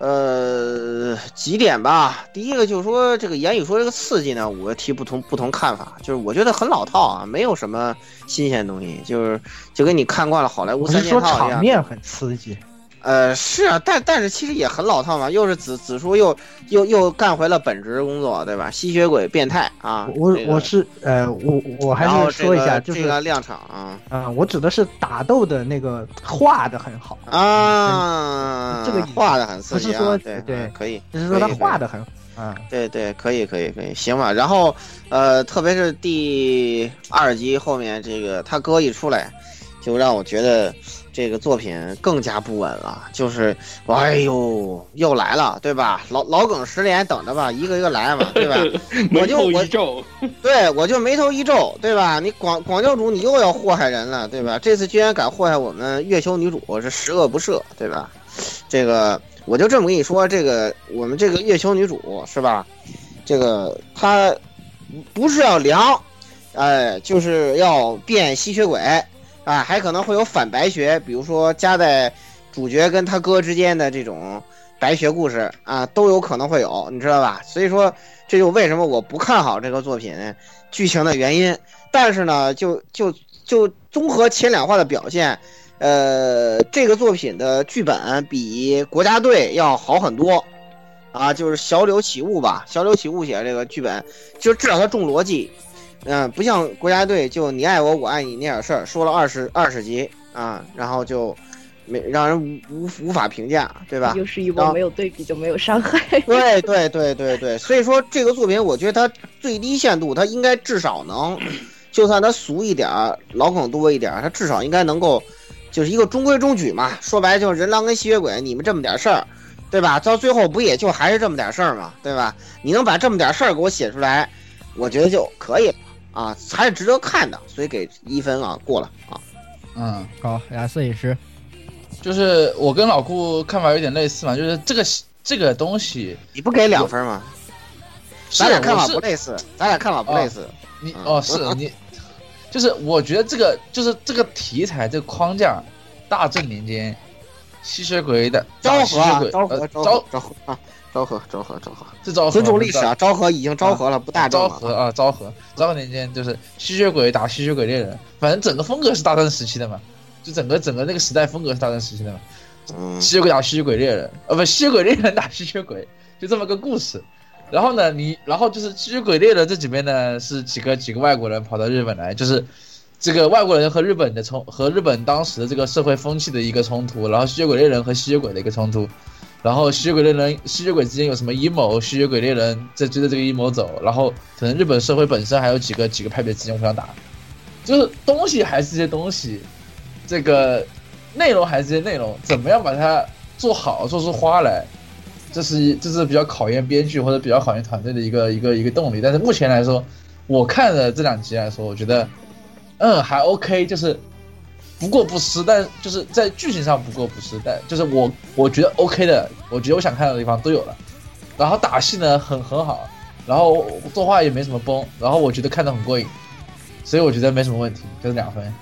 呃，几点吧。第一个就是说，这个言语说这个刺激呢，我提不同不同看法。就是我觉得很老套啊，没有什么新鲜东西，就是就跟你看惯了好莱坞三件套一样。场面很刺激，呃，是啊，但但是其实也很老套嘛，又是子子叔又又又干回了本职工作，对吧？吸血鬼变态啊，我这个我是呃我我还是说一下，这个就是这个亮场啊啊、我指的是打斗的那个画的很好，啊，这个画的很刺激啊，不是说对对可以，只是说他画的很啊，对对，可以可以可以，行吧。然后呃，特别是第二集后面这个他哥一出来，就让我觉得这个作品更加不稳了。就是哎呦，又来了，对吧？老老梗十连等着吧，一个一个来嘛，对吧？我就我 对我就眉头一皱，对吧？你广广教主你又要祸害人了，对吧？这次居然敢祸害我们月球女主，是十恶不赦，对吧？这个我就这么跟你说，这个我们这个月球女主是吧？这个她不是要凉，哎，就是要变吸血鬼啊，还可能会有反白学，比如说加在主角跟他哥之间的这种白学故事啊，都有可能会有，你知道吧？所以说，这就为什么我不看好这个作品剧情的原因。但是呢，就就就综合前两话的表现，呃，这个作品的剧本比国家队要好很多。啊，就是小柳起雾吧，小柳起雾写的这个剧本，就至少它重逻辑，嗯、不像国家队就你爱我我爱你那点事儿，说了二十二十集啊，然后就没让人无无无法评价，对吧？又是一波没有对比就没有伤害。对对对对对，所以说这个作品，我觉得它最低限度，它应该至少能，就算它俗一点儿，老梗多一点儿，它至少应该能够，就是一个中规中矩嘛。说白了就是人狼跟吸血鬼，你们这么点事儿，对吧？到最后不也就还是这么点事儿嘛，对吧？你能把这么点事儿给我写出来，我觉得就可以了啊，还是值得看的，所以给一分啊，过了啊。嗯，好，亚瑟也是，就是我跟老顾看法有点类似嘛，就是这个这个东西，你不给两分吗？咱俩看法是不类似，咱俩看法不类似。你嗯哦是你，就是我觉得这个就是这个题材这个框架，大正年间，吸血鬼的昭和啊吸血鬼，昭和呃昭和昭和这，昭和昭和昭和，是昭和尊重历史啊！昭和已经昭和了，不大。昭和啊，昭和，昭和年间就是吸血鬼打吸血鬼猎人，反正整个风格是大正时期的嘛，就整个整个那个时代风格是大正时期的嘛。嗯吸血鬼打吸血鬼猎人，呃，不，吸血鬼猎人打吸血鬼，就这么个故事。然后呢，你然后就是吸血鬼猎人这几边呢是几个几个外国人跑到日本来，就是这个外国人和日本的冲和日本当时的这个社会风气的一个冲突，然后吸血鬼猎人和吸血鬼的一个冲突，然后吸血鬼猎人吸血鬼之间有什么阴谋，吸血鬼猎人在追着这个阴谋走，然后可能日本社会本身还有几个几个派别之间互相打，就是东西还是这些东西，这个内容还是这些内容，怎么样把它做好，做出花来，这是这是比较考验编剧或者比较考验团队的一个一个一个动力。但是目前来说，我看了这两集来说，我觉得，嗯，还 OK，就是不过不失，但就是在剧情上不过不失，但就是我我觉得 OK 的，我觉得我想看的地方都有了。然后打戏呢很很好，然后作画也没什么崩，然后我觉得看的很过瘾，所以我觉得没什么问题，就是两分。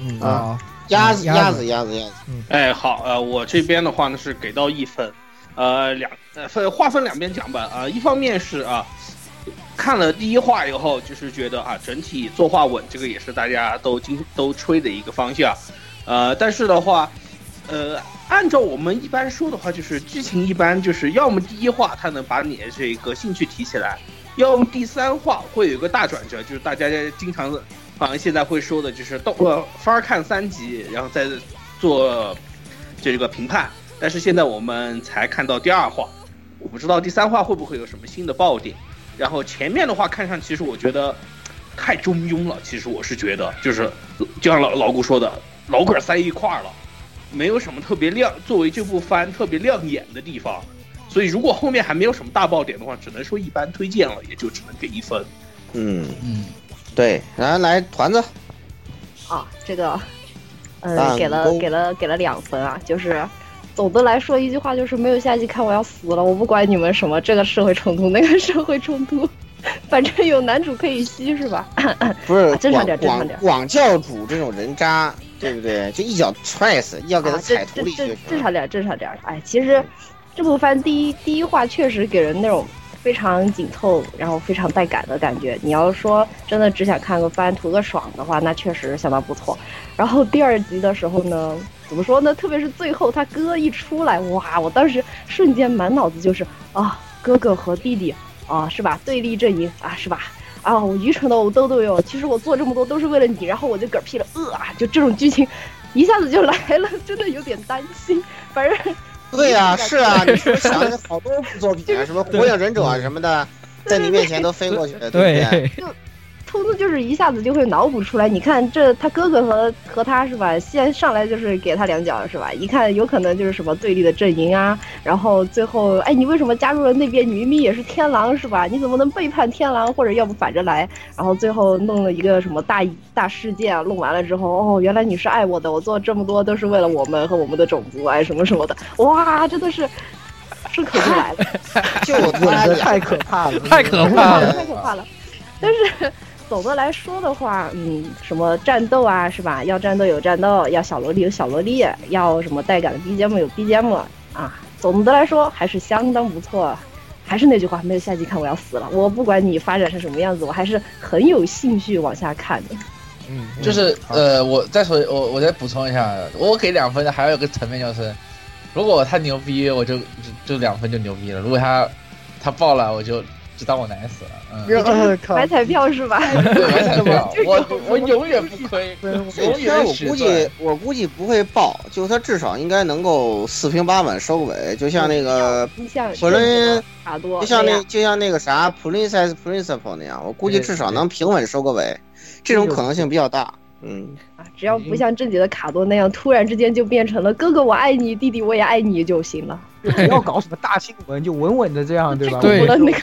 嗯啊，鸭子鸭鸭子鸭子鸭子，哎，好，呃，我这边的话呢是给到一分，呃，两呃分划分两边讲吧，啊、一方面是啊，看了第一话以后，就是觉得啊，整体作画稳，这个也是大家都经都吹的一个方向，呃，但是的话，呃，按照我们一般说的话，就是剧情一般就是要么第一话它能把你的这个兴趣提起来，要么第三话会有一个大转折，就是大家经常好像现在会说的就是到呃翻看三集，然后再做这个评判。但是现在我们才看到第二话，我不知道第三话会不会有什么新的爆点。然后前面的话看上，其实我觉得太中庸了。其实我是觉得，就是就像老老顾说的，老梗塞一块儿了，没有什么特别亮，作为这部番特别亮眼的地方。所以如果后面还没有什么大爆点的话，只能说一般推荐了，也就只能给一分。嗯嗯，对，然后来团子，啊，这个，呃，给了给了给了两分啊，就是总的来说一句话就是没有下集看我要死了，我不管你们什么这个社会冲突那个社会冲突，反正有男主可以吸是吧？不是啊正常点正常点广广教主这种人渣，对不对？就一脚踹死，一脚给他踩土这这里就。正常点，正常点。哎，其实这部番第一第一话确实给人那种非常紧凑，然后非常带感的感觉。你要说真的只想看个番图个爽的话，那确实相当不错。然后第二集的时候呢，怎么说呢？特别是最后他哥一出来，哇！我当时瞬间满脑子就是啊，哥哥和弟弟啊，是吧？对立阵营啊，是吧？啊，我愚蠢的我都都有。其实我做这么多都是为了你，然后我就嗝屁了，呃啊，就这种剧情一下子就来了，真的有点担心。反正对呀、是啊，你 是想的好多部作品啊，什么《火影忍者》啊什么的，在你面前都飞过去了，对不对？对，通通就是一下子就会脑补出来。你看这他哥哥和和他是吧，先上来就是给他两脚是吧？一看有可能就是什么对立的阵营啊，然后最后哎你为什么加入了那边？你明明也是天狼是吧？你怎么能背叛天狼？或者要不反着来？然后最后弄了一个什么大大事件啊，弄完了之后哦原来你是爱我的，我做这么多都是为了我们和我们的种族哎什么什么的，哇真的是顺口就来了。就我他俩这太可怕了，太可怕了。太可怕了。但是总的来说的话，嗯，什么战斗啊，是吧？要战斗有战斗，要小萝莉有小萝莉，要什么带感的 BGM 有 BGM 啊。总的来说还是相当不错。还是那句话，没有下集看我要死了。我不管你发展成什么样子，我还是很有兴趣往下看的。嗯，就是呃，我再说，我我再补充一下，我给两分的还有一个层面就是，如果他牛逼，我就就就两分就牛逼了；如果他他爆了，我就就当我奶死了。嗯，买彩票是吧？对，买彩票 我我永远不亏，永这远我估计我估计不会爆，就他至少应该能够四平八稳收个尾，就像那个你像火轮卡多，就像那就像那个啥 Princess Principle 那样，我估计至少能平稳收个尾，这种可能性比较大。嗯，啊，只要不像正经的卡多那样，突然之间就变成了哥哥我爱你，弟弟我也爱你就行了。不要搞什么大新闻，就稳稳的这样，对吧？对那个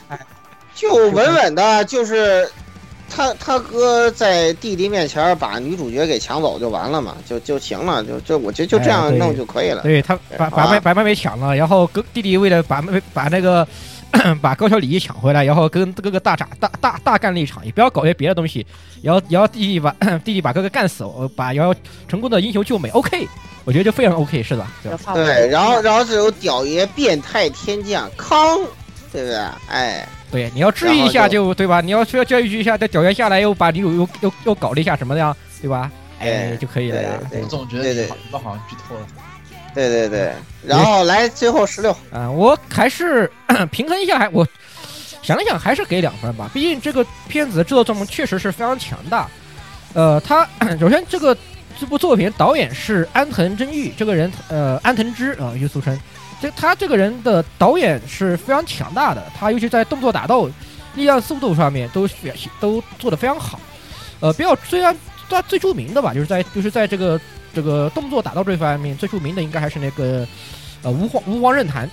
就稳稳的，就是他他哥在弟弟面前把女主角给抢走就完了嘛，就就行了，就就我觉得就这样弄就可以了。对他把把妹把妹妹抢了，然后哥弟弟为了把妹把那个 把高桥礼仪抢回来，然后跟哥哥大打大大大干了一场，也不要搞些别的东西，然后然后弟弟把弟弟把哥哥干死，我把然后成功的英雄救美，OK，我觉得就非常 OK，是的？对？对，然后然后这有屌爷变态天降康，对不对？哎，对，你要治愈一下就就对吧？你要需要教育一下，再屌员下来又把女主又又又搞了一下什么的呀，对吧？哎哎，就可以了呀。对我总觉得对对好剧透了。对对对，然后来最后十六，啊、我还是 平衡一下，还我想了想，还是给两分吧。毕竟这个片子的制作阵容确实是非常强大。呃，他首先这个这部作品导演是安藤真裕，这个人呃安藤之啊，又俗称。这他这个人的导演是非常强大的，他尤其在动作打斗、力量速度上面都表现都做得非常好。呃，比较虽然他最著名的吧，就是在就是在这个这个动作打斗这方面最著名的应该还是那个呃吾皇吾皇刃坛，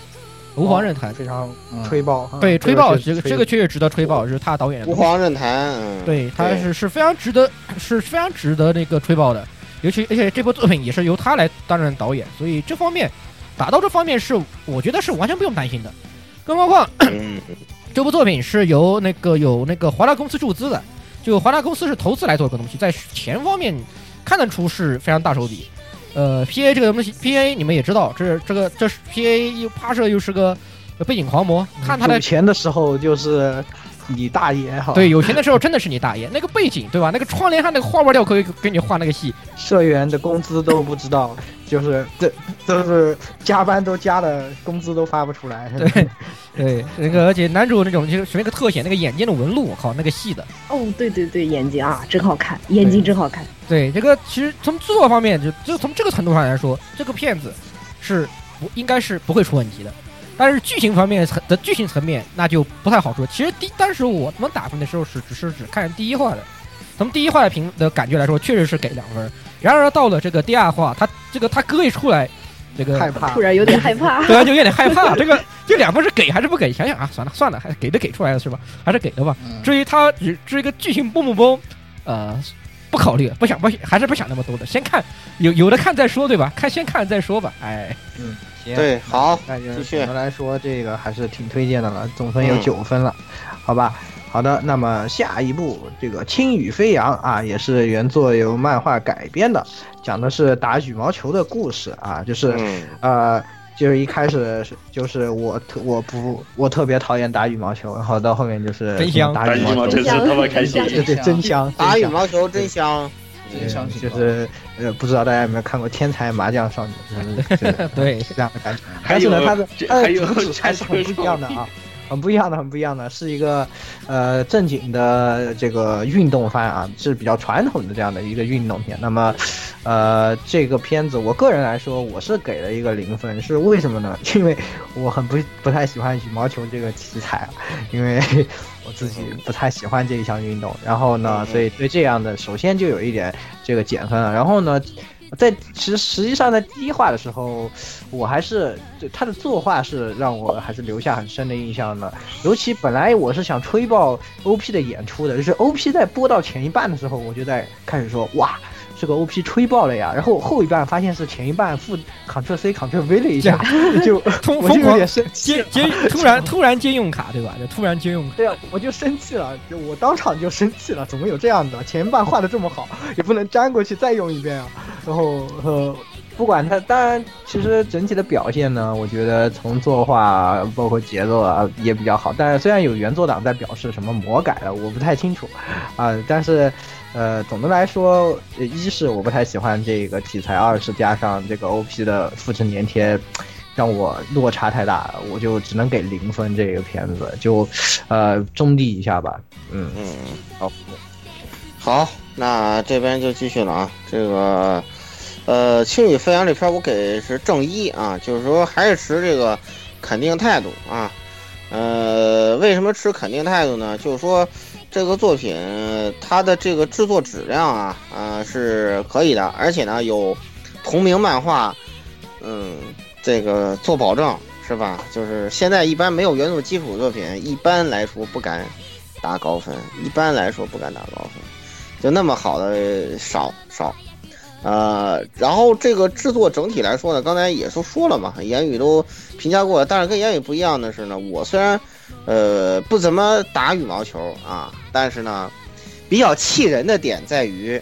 吾皇刃坛。非常嗯吹爆，啊对，吹爆这个这个确实值得吹爆，是他导演的吾东西。皇刃坛，嗯，对，他是是非常值得，是非常值得那个吹爆的。尤其而且这部作品也是由他来担任导演，所以这方面打斗这方面是我觉得是完全不用担心的。更何况嗯，这部作品是由那个有那个华纳公司注资的，就华纳公司是投资来做这个东西，在钱方面看得出是非常大手笔。呃，P A 这个东西，P A 你们也知道，这这个这是 P A 又拍摄又是个背景狂魔，看他的钱的时候就是你大爷哈，对，有钱的时候真的是你大爷，那个背景对吧？那个窗帘上那个花纹料可以给你画那个戏，社员的工资都不知道，就是这都是加班都加的，工资都发不出来。对对，那个而且男主那种就是那个特写那个眼睛的纹路，我靠，那个细的。哦，对对对，眼睛啊，真好看，眼睛真好看。对，这个其实从制作方面，就就从这个程度上来说，这个片子是不应该是不会出问题的。但是剧情方面层的剧情层面那就不太好说。其实第当时我们打分的时候是只是只看第一话的，从第一话的评的感觉来说，确实是给两分。然而到了这个第二话，他这个他哥一出来，这个害怕突然有点害怕。突然，就有点害怕。这个这两分是给还是不给？想想啊，算了算了，还给的给出来了是吧？还是给的吧。嗯至于他至至于个剧情崩不崩，呃，不考虑，不想不还是不想那么多的，先看有有的看再说，对吧？看先看再说吧。哎，行对，好，那就继续总的来说，这个还是挺推荐的了，总分有嗯九分了，好吧？好的，那么下一部这个《轻羽飞扬》啊，也是原作由漫画改编的，讲的是打羽毛球的故事啊，就是、嗯呃，就是一开始是就是我特我不我特别讨厌打羽毛球，然后到后面就是真香打羽毛球，球真是他妈开心。对对，真香，打羽毛球真香。真相信就是呃，不知道大家有没有看过《天才麻将少女》，对是这样的感觉。还有但是呢，它的这它的还有主旨还是很不一样的啊，很不一样的，很不一样的，是一个呃正经的这个运动番啊，是比较传统的这样的一个运动片。那么，呃，这个片子我个人来说，我是给了一个零分，是为什么呢？因为我很不不太喜欢羽毛球这个题材啊，因为我自己不太喜欢这一项运动。然后呢，所以对这样的首先就有一点这个减分了。然后呢，在其实实际上在第一话的时候，我还是对他的作画是让我还是留下很深的印象的。尤其本来我是想吹爆 OP 的演出的，就是 OP 在播到前一半的时候，我就在开始说哇。这个 OP 吹爆了呀，然后后一半发现是前一半负 Ctrl C Ctrl V 了一下，就 疯疯狂点生气接接 突然突然接用卡，对吧？就突然接用卡。对啊，我就生气了，就我当场就生气了，怎么有这样的？前一半画的这么好，也不能粘过去再用一遍啊。然后呃，不管它，当然其实整体的表现呢，我觉得从作画包括节奏啊也比较好。但是虽然有原作党在表示什么魔改了，我不太清楚啊、但是。呃，总的来说，一是我不太喜欢这个题材，二是加上这个 OP 的复制粘贴，让我落差太大，我就只能给零分这个片子，就呃中低一下吧。嗯，嗯，好，好，那这边就继续了啊。这个，呃，《轻羽飞扬》这片我给是正一啊，就是说还是持这个肯定态度啊。呃，为什么持肯定态度呢？就是说这个作品它的这个制作质量啊，呃是可以的，而且呢有同名漫画，嗯，这个做保证是吧？就是现在一般没有原作基础的作品，一般来说不敢打高分，一般来说不敢打高分，就那么好的少少。呃，然后这个制作整体来说呢，刚才也都说了嘛，言语都评价过了。但是跟言语不一样的是呢，我虽然呃不怎么打羽毛球啊，但是呢，比较气人的点在于，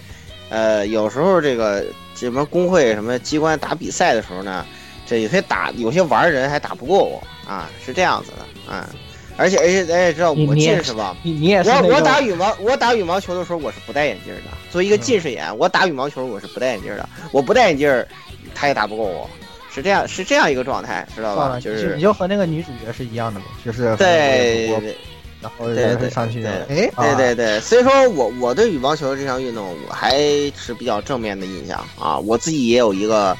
呃，有时候这个什么工会什么机关打比赛的时候呢，这有些打有些玩人还打不过我啊，是这样子的啊。而且而且大家也知道我近视吧，你你也是我我打羽毛我打羽毛球的时候我是不戴眼镜的，作为一个近视眼，我打羽毛球我是不戴眼镜的，我不戴眼镜儿，他也打不过我，是这样是这样一个状态，知道吧？就是你你就和那个女主角是一样的嘛，就是对我对然后对对对对，所以说我我对羽毛球这项运动我还是比较正面的印象啊，我自己也有一个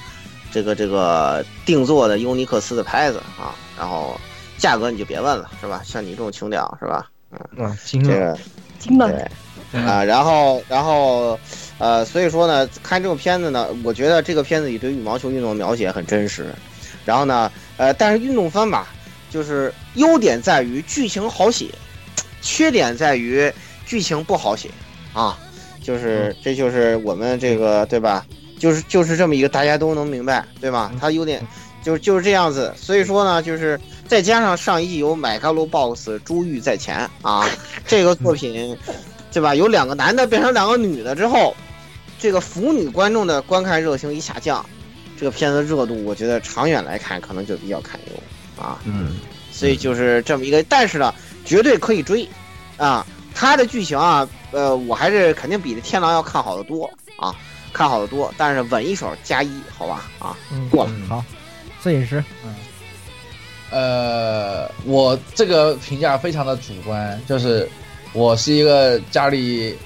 这个这个定做的尤尼克斯的拍子啊，然后价格你就别问了，是吧？像你这种穷屌是吧？嗯，惊这了，个惊了，对啊，然后然后呃，所以说呢，看这种片子呢，我觉得这个片子里对羽毛球运动的描写很真实。然后呢，呃，但是运动番吧，就是优点在于剧情好写，缺点在于剧情不好写啊。就是这就是我们这个对吧？就是就是这么一个大家都能明白对吧？它优点就就是这样子。所以说呢，就是再加上上一季有买嘎罗 box 珠玉在前啊，这个作品。对吧？有两个男的变成两个女的之后，这个腐女观众的观看热情一下降，这个片子热度，我觉得长远来看可能就比较堪忧啊。嗯，所以就是这么一个，但是呢，绝对可以追啊。它的剧情啊，呃，我还是肯定比这天狼要看好的多啊，看好的多。但是稳一手加一，好吧啊，嗯，过了。好，摄影师，呃，我这个评价非常的主观，就是我是一个家里，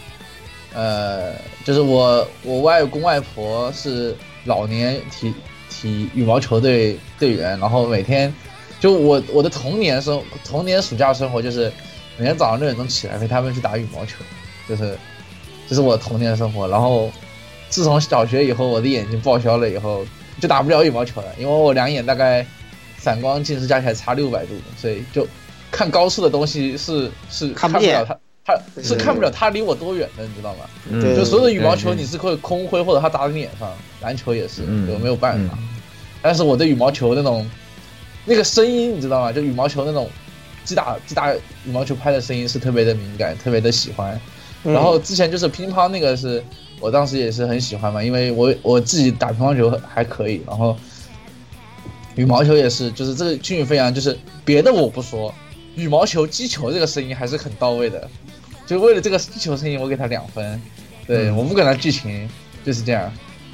呃，就是我我外公外婆是老年体体羽毛球队队员，然后每天就我我的童年生童年暑假生活就是每天早上六点钟起来陪他们去打羽毛球，就是这是我童年生活。然后自从小学以后，我的眼睛报销了以后，就打不了羽毛球了，因为我两眼大概散光近视加起来差六百度，所以就看高处的东西是是看不了它。他是看不了他离我多远的，你知道吗？嗯就所有的羽毛球你是会空挥或者他打你脸上，篮球也是，嗯就没有办法。但是我对羽毛球那种那个声音，你知道吗？就羽毛球那种击打击打羽毛球拍的声音是特别的敏感，特别的喜欢。嗯然后之前就是乒乓那个是我当时也是很喜欢嘛，因为我我自己打乒乓球还可以，然后羽毛球也是，就是这个轻羽飞扬，就是别的我不说，羽毛球击球这个声音还是很到位的，就为了这个击球声音我给他两分，对，嗯我不管他剧情就是这样。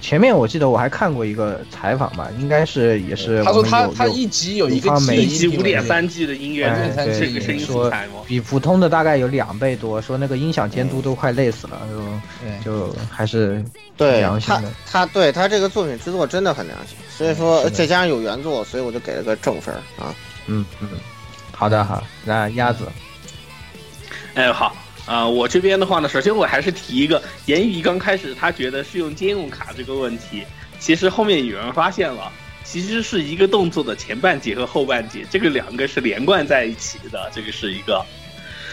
前面我记得我还看过一个采访吧，应该是也是他说他他一集有一个有方美集一集五点三 G 的音乐，哎对这个声音素说材？比普通的大概有两倍多，说那个音响监督都快累死了，就就还是对他良心的。他对他这个作品制作真的很良心，所以说再加上有原作，所以我就给了个正分儿啊。嗯嗯，好的好，那鸭子，哎，好啊、我这边的话呢，首先我还是提一个，言语刚开始他觉得是用兼用卡这个问题，其实后面有人发现了，其实是一个动作的前半节和后半节，这个两个是连贯在一起的，这个是一个。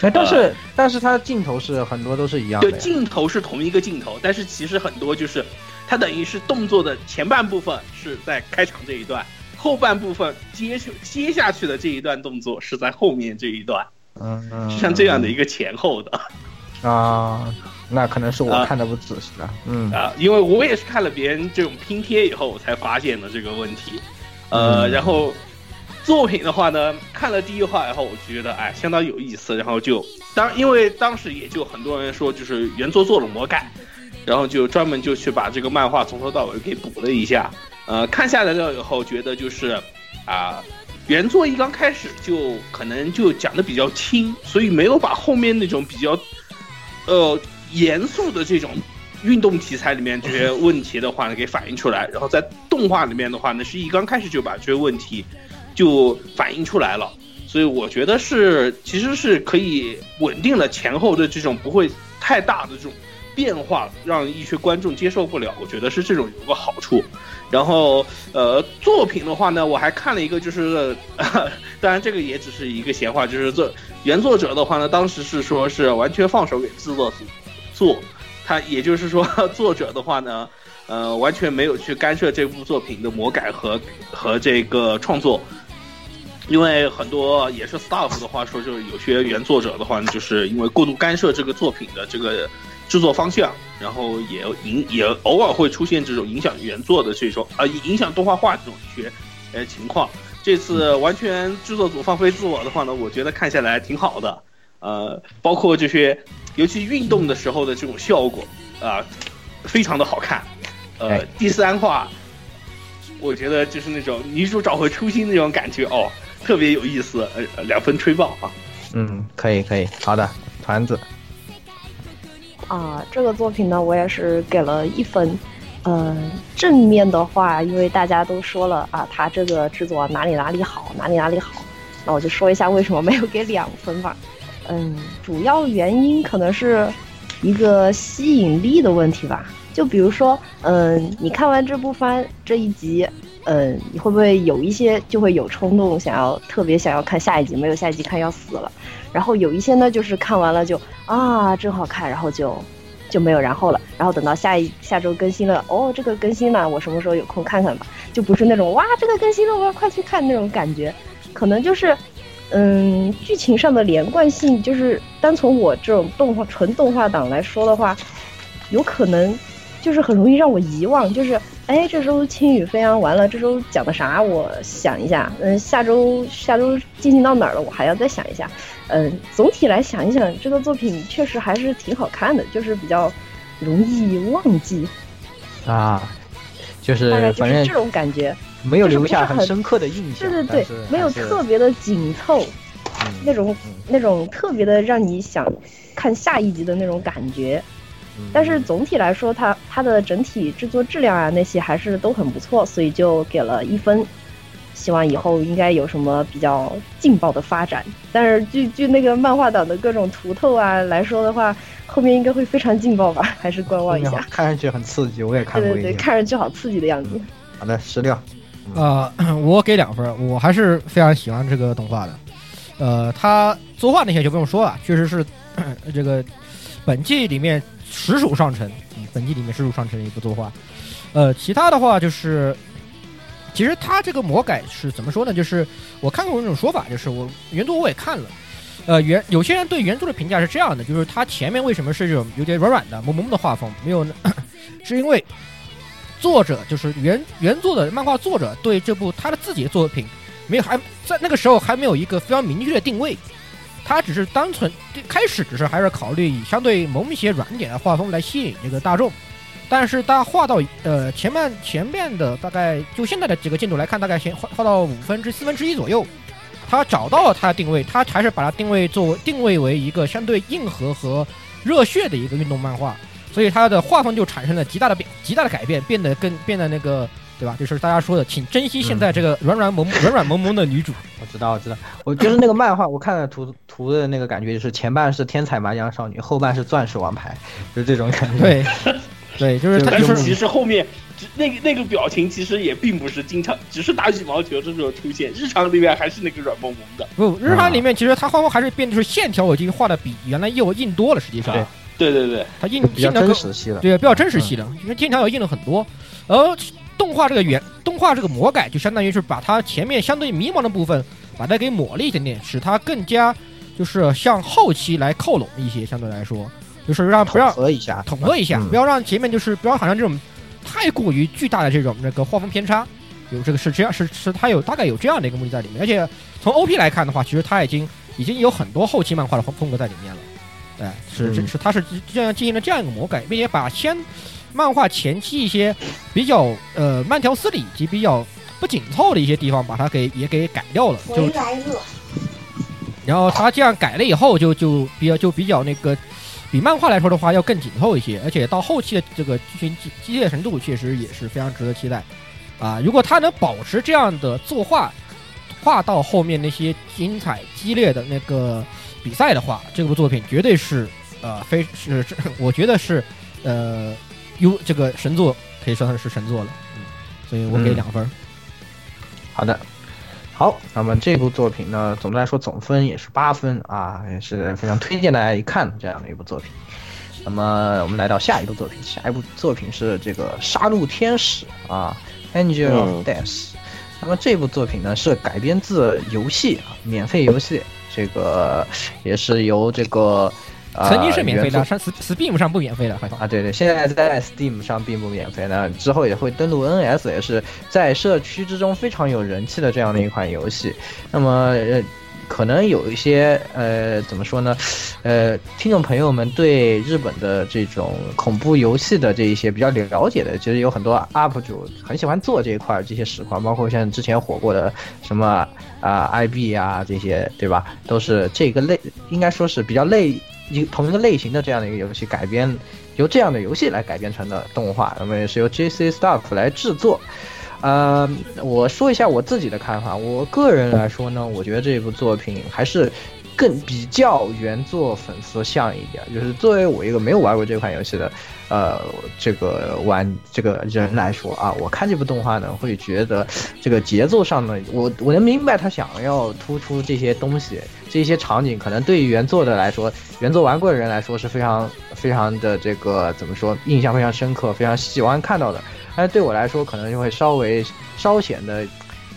哎，但是但是它镜头是很多都是一样的对，镜头是同一个镜头，但是其实很多就是，它等于是动作的前半部分是在开场这一段，后半部分接去接下去的这一段动作是在后面这一段，嗯。像这样的一个前后的。啊，那可能是我啊。看的不仔细了，嗯。啊，因为我也是看了别人这种拼贴以后，我才发现的这个问题，呃，嗯。然后作品的话呢，看了第一话以后，我觉得哎相当有意思，然后就当因为当时也就很多人说就是原作做了魔改，然后就专门就去把这个漫画从头到尾给补了一下，呃，看下来了以后觉得就是啊。原作一刚开始就可能就讲的比较轻，所以没有把后面那种比较，呃，严肃的这种运动题材里面这些问题的话呢给反映出来，然后在动画里面的话呢，是一刚开始就把这些问题就反映出来了，所以我觉得是其实是可以稳定了前后的这种不会太大的这种变化，让一些观众接受不了，我觉得是这种有个好处。然后呃，作品的话呢，我还看了一个，就是 当然这个也只是一个闲话，就是作原作者的话呢，当时是说是完全放手给制作组做，他也就是说作者的话呢，呃，完全没有去干涉这部作品的魔改和和这个创作。因为很多也是 staff 的话说，就是有些原作者的话呢，就是因为过度干涉这个作品的这个制作方向，然后也影也偶尔会出现这种影响原作的这种啊、影响动画化这种一些呃情况。这次完全制作组放飞自我的话呢，我觉得看下来挺好的。呃，包括这些，尤其运动的时候的这种效果啊、非常的好看。呃哎，第三话，我觉得就是那种女主找回初心那种感觉哦，特别有意思。呃，两分吹爆啊！嗯，可以可以，好的，团子，啊，这个作品呢，我也是给了一分。嗯、正面的话，因为大家都说了啊，它这个制作哪里哪里好，哪里哪里好，那我就说一下为什么没有给两分吧。嗯，主要原因可能是一个吸引力的问题吧。就比如说，嗯，你看完这部番这一集，嗯，你会不会有一些就会有冲动想要特别想要看下一集，没有下一集看要死了。然后有一些呢，就是看完了就啊真好看，然后就就没有然后了。然后等到下一下周更新了，哦，这个更新了，我什么时候有空看看吧。就不是那种哇这个更新了，我要快去看那种感觉，可能就是。嗯，剧情上的连贯性，就是单从我这种动画纯动画党来说的话，有可能就是很容易让我遗忘。就是哎，这周轻雨飞扬完了，这周讲的啥？我想一下。嗯，下周下周进行到哪儿了？我还要再想一下。嗯，总体来想一想，这个作品确实还是挺好看的，就是比较容易忘记，啊，就是大概就反正是这种感觉。没有留下很很深刻的印象，对对对，没有特别的紧凑，嗯那种嗯那种特别的让你想看下一集的那种感觉。嗯但是总体来说，它它的整体制作质量啊那些还是都很不错，所以就给了一分。希望以后应该有什么比较劲爆的发展。但是据据那个漫画党的各种图透啊来说的话，后面应该会非常劲爆吧？还是观望一下。看上去很刺激，我也看过对对对，看上去好刺激的样子。好的，十六。呃，我给两分，我还是非常喜欢这个动画的。呃，他作画那些就不用说了，确实是 这个本季里面实属上乘，本季里面实属上乘的一部作画。呃，其他的话就是，其实他这个魔改是怎么说呢？就是我看过那种说法，就是我原作我也看了，呃，原有些人对原作的评价是这样的，就是他前面为什么是这种有点软软的、萌萌的画风，没有，是因为作者就是原原作的漫画作者对这部他的自己的作品。没有，还在那个时候还没有一个非常明确的定位，他只是单纯开始只是还是考虑以相对萌一些软点的画风来吸引这个大众，但是他画到呃前面前面的大概就现在的几个进度来看，大概先画画到五分之四分之一左右，他找到了他的定位，他还是把它定位作为定位为一个相对硬核和热血的一个运动漫画，所以他的画风就产生了极大的变极大的改变，变得更变得那个。对吧？就是大家说的，请珍惜现在这个软软萌 软软萌萌的女主。我知道，我知道，我就是那个漫画，我看了图图的那个感觉，就是前半是天才麻将少女，后半是钻石王牌，就是这种感觉。对，对，就是他就是其实后面那个那个表情其实也并不是经常，只是打羽毛球的时候出现，日常里面还是那个软萌萌的。不，日常里面其实他画风还是变，就是线条已经画的比原来又硬多了。实际上，对对对，他硬比较真实系了，对，比较真实系的，因为线条要硬了很多，而。动画这个原动画这个魔改，就相当于是把它前面相对迷茫的部分，把它给抹了一点点，使它更加就是向后期来靠拢一些。相对来说，就是让不要统合一下，统合一下，不要让前面就是不要好像这种太过于巨大的这种那个画风偏差。有这个是这样是是它有大概有这样的一个目的在里面。而且从 OP 来看的话，其实它已经已经有很多后期漫画的风格在里面了。对，是是是，它是这样进行了这样一个魔改，并且把先。漫画前期一些比较呃慢条斯理以及比较不紧凑的一些地方，把它给也给改掉了。就然后他这样改了以后，就就比较就比较那个，比漫画来说的话要更紧凑一些，而且到后期的这个剧情机机械程度确实也是非常值得期待。啊，如果他能保持这样的作画，画到后面那些精彩激烈的那个比赛的话，这部作品绝对是呃非是我觉得是呃。哟，这个神作可以说它是神作了，嗯，所以我给两分。好的，好，那么这部作品呢，总的来说总分也是八分啊，也是非常推荐大家一看这样的一部作品。那么我们来到下一部作品，下一部作品是这个《杀戮天使》啊，《Angel of Death》。那么这部作品呢是改编自游戏啊，免费游戏，这个也是由这个。曾经是免费的，上 Steam 上不免费的，好像啊，对对，现在在 Steam 上并不免费的，之后也会登录 NS，也是在社区之中非常有人气的这样的一款游戏。那么，呃，可能有一些呃，怎么说呢？呃，听众朋友们对日本的这种恐怖游戏的这一些比较了解的，其实有很多 UP 主很喜欢做这一块这些实况，包括像之前火过的什么啊 IB 啊这些，对吧？都是这个类，应该说是比较类。一同一个类型的这样的一个游戏改编，由这样的游戏来改编成的动画，那么也是由 J.C.Staff 来制作。呃，我说一下我自己的看法，我个人来说呢，我觉得这部作品还是更比较原作粉丝像一点。就是作为我一个没有玩过这款游戏的，呃，这个玩这个人来说啊，我看这部动画呢，会觉得这个节奏上呢，我我能明白他想要突出这些东西。这些场景可能对于原作的来说，原作玩过的人来说是非常非常的这个怎么说，印象非常深刻，非常喜欢看到的。但是对我来说，可能就会稍微稍显的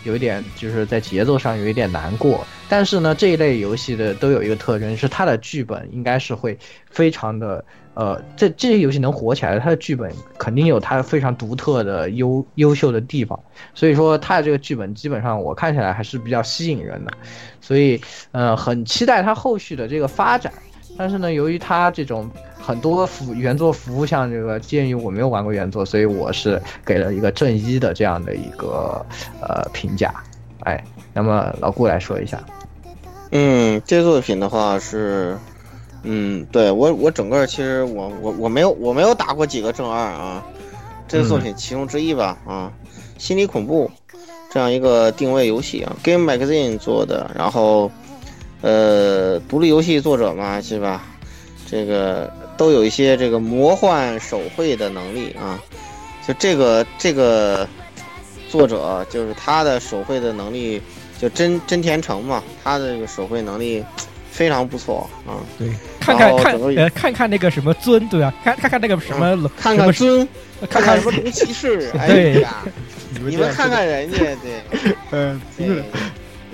有一点，就是在节奏上有一点难过。但是呢，这一类游戏的都有一个特征，是它的剧本应该是会非常的。呃，这这些游戏能火起来，它的剧本肯定有它非常独特的优优秀的地方，所以说它的这个剧本基本上我看起来还是比较吸引人的，所以呃很期待它后续的这个发展。但是呢，由于它这种很多服原作服务像这个，鉴于我没有玩过原作，所以我是给了一个正一的这样的一个呃评价。哎，那么老顾来说一下，嗯，这作品的话是。嗯，对我我整个其实我我我没有我没有打过几个正二啊，这个作品其中之一吧啊，心理恐怖，这样一个定位游戏啊，Game Magazine 做的，然后呃，独立游戏作者嘛，是吧？这个都有一些这个魔幻手绘的能力啊，就这个这个作者就是他的手绘的能力，就真真田诚嘛，他的这个手绘能力非常不错啊。对，看看看呃看看那个什么尊，对啊？看看看那个什么龙，看看尊，看看什么龙骑士，哎对呀，你们看看人家，对。嗯，对，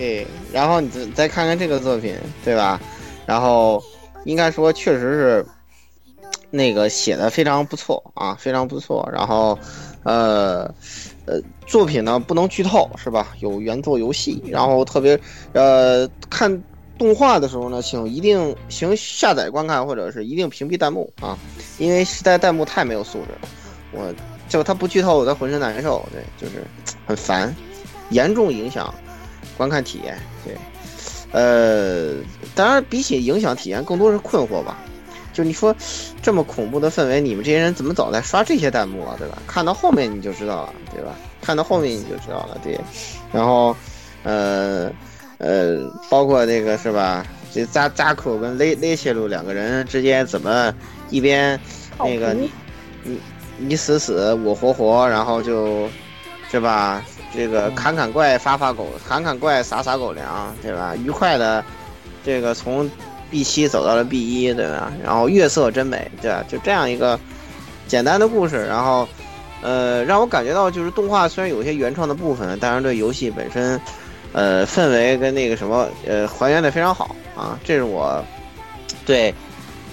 对，然后你再再看看这个作品，对吧？然后应该说确实是那个写的非常不错啊，非常不错。然后，呃呃，作品呢不能剧透是吧？有原作游戏，然后特别呃看动画的时候呢，请一定请下载观看，或者是一定屏蔽弹幕啊，因为实在弹幕太没有素质了。我就他不剧透，我他浑身难受，对，就是很烦。严重影响观看体验。对，呃，当然比起影响体验，更多是困惑吧。就你说这么恐怖的氛围，你们这些人怎么早在刷这些弹幕啊？对吧？看到后面你就知道了，对吧？看到后面你就知道了，对。然后，呃呃，包括那个是吧？这扎扎克跟雷雷切鲁两个人之间怎么一边那个你你你死死我活活，然后就，是吧？这个砍砍怪发发狗，砍砍怪撒撒狗粮，对吧？愉快的，这个从 B 七走到了 B 一，对吧？然后月色真美，对吧？就这样一个简单的故事，然后，呃，让我感觉到就是动画虽然有一些原创的部分，但是对游戏本身，呃，氛围跟那个什么，呃，还原的非常好啊，这是我对，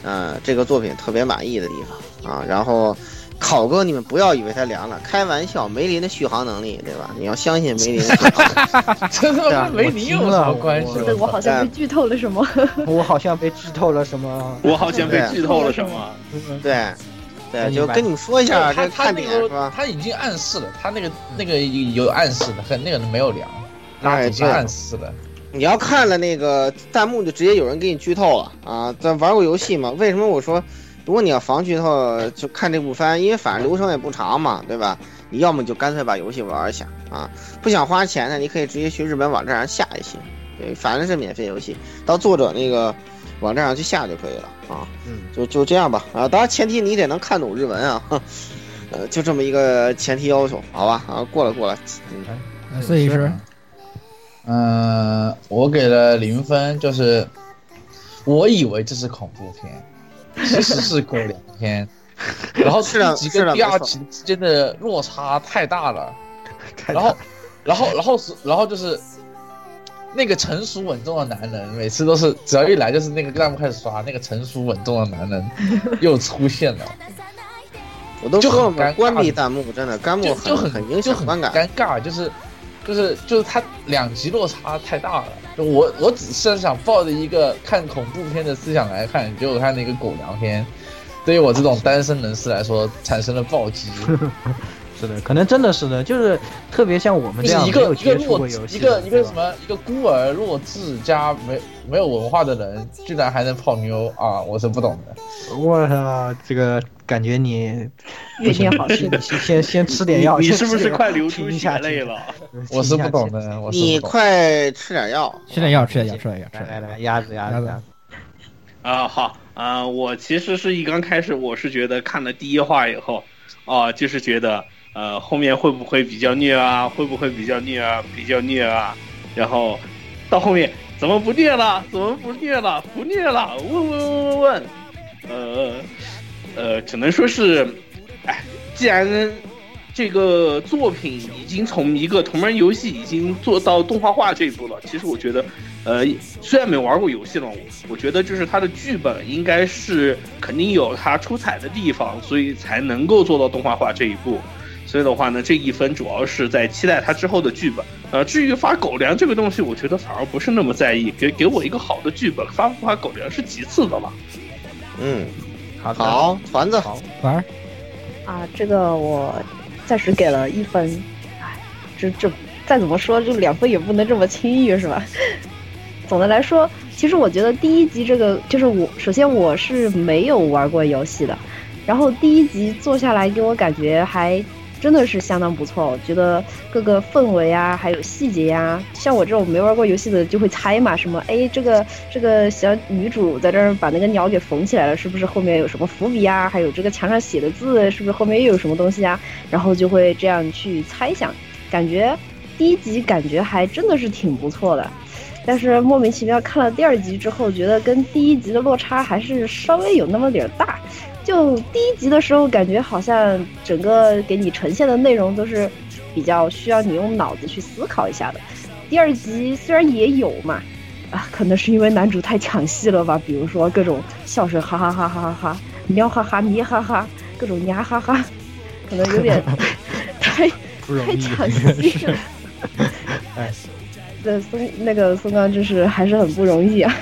呃，这个作品特别满意的地方啊。然后。考哥，你们不要以为它凉了，开玩笑，梅林的续航能力，对吧？你要相信梅林的续航。这他妈跟梅林有什么关系？对我好像被剧透了什么？我好像被剧透了什么？我好像被剧透了什么？对，对，就跟你们说一下这他他看点那是吧？他已经暗示了，他那个那个有暗示的，很那个没有凉，他哎已经暗示了。你要看了那个弹幕，就直接有人给你剧透了啊！咱玩过游戏嘛？为什么我说，如果你要防剧透，就看这部番，因为反正流程也不长嘛，对吧？你要么就干脆把游戏玩一下啊，不想花钱的，你可以直接去日本网站上下一些，对，反正是免费游戏，到作者那个网站上去下就可以了啊。嗯，就就这样吧啊，当然前提你得能看懂日文啊，呃，就这么一个前提要求，好吧？啊，过了过了，嗯，四医师，嗯，我给了零分，就是我以为这是恐怖片，其实是过两天，然后第一集跟第二集之间的落差太大了，然后，然后，然后是，然后就是那个成熟稳重的男人，每次都是只要一来就是那个弹幕开始刷，那个成熟稳重的男人 又出现了，我都就说了嘛，很尴尬关闭弹幕真的，弹幕就就很很很响观感。尴尬，就是就是就是他两极落差太大了。就我我只是想抱着一个看恐怖片的思想来看，结果看那个狗粮片，对于我这种单身人士来说产生了暴击。是的，可能真的是的，就是特别像我们这样没有个一个接触弱智过游戏一个一个什么一个孤儿弱智加没没有文化的人，居然还能泡妞啊！我是不懂的。我操，这个感觉你越念好是先先先吃点药，你是不是快流出下泪了？？我是不懂的，我你。快吃点药，吃点药，吃点药，吃点药，吃来点药。来来，鸭子鸭子鸭子鸭子，啊，好啊、我其实是一刚开始，我是觉得看了第一话以后，啊，就是觉得呃后面会不会比较虐啊？会不会比较虐啊？比较虐啊？然后到后面怎么不虐了？怎么不虐了？不虐了？问问问问问，呃呃，只能说是，哎，既然这个作品已经从一个同人游戏已经做到动画化这一步了，其实我觉得，呃，虽然没玩过游戏了，我我觉得就是它的剧本应该是肯定有它出彩的地方，所以才能够做到动画化这一步。所以的话呢，这一分主要是在期待他之后的剧本。呃，至于发狗粮这个东西，我觉得反而不是那么在意，给给我一个好的剧本，发不发狗粮是其次的了。嗯，好好，团子，好玩儿啊，这个我暂时给了一分，哎，这这再怎么说，这两分也不能这么轻易是吧？总的来说，其实我觉得第一集这个就是我，首先我是没有玩过游戏的，然后第一集做下来给我感觉还真的是相当不错。我觉得各个氛围啊，还有细节呀、像我这种没玩过游戏的就会猜嘛，什么哎，这个这个小女主在这儿把那个鸟给缝起来了，是不是后面有什么伏笔啊？还有这个墙上写的字，是不是后面又有什么东西啊？然后就会这样去猜想，感觉第一集感觉还真的是挺不错的。但是莫名其妙看了第二集之后，觉得跟第一集的落差还是稍微有那么点大。就第一集的时候，感觉好像整个给你呈现的内容都是比较需要你用脑子去思考一下的。第二集虽然也有嘛，啊，可能是因为男主太抢戏了吧，比如说各种笑声，哈哈哈哈哈哈，喵哈哈咪哈哈，各种呀哈哈，可能有点太太不容易，抢戏了。哎，对松那个松冈真是还是很不容易啊。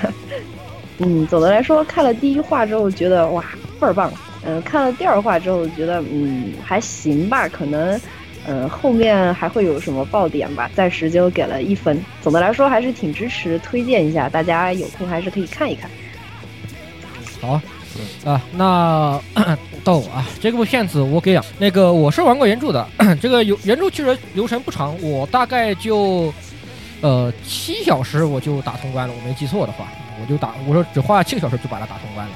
嗯，总的来说，看了第一话之后觉得哇倍儿棒，嗯、看了第二话之后觉得嗯还行吧，可能嗯、后面还会有什么爆点吧，暂时就给了一分。总的来说还是挺支持，推荐一下，大家有空还是可以看一看。好啊，那 逗啊，这部片子我给两那个我是玩过原著的，这个游原著其实流程不长，我大概就呃七小时我就打通关了，我没记错的话，我就打我说只花了七个小时就把它打通关了，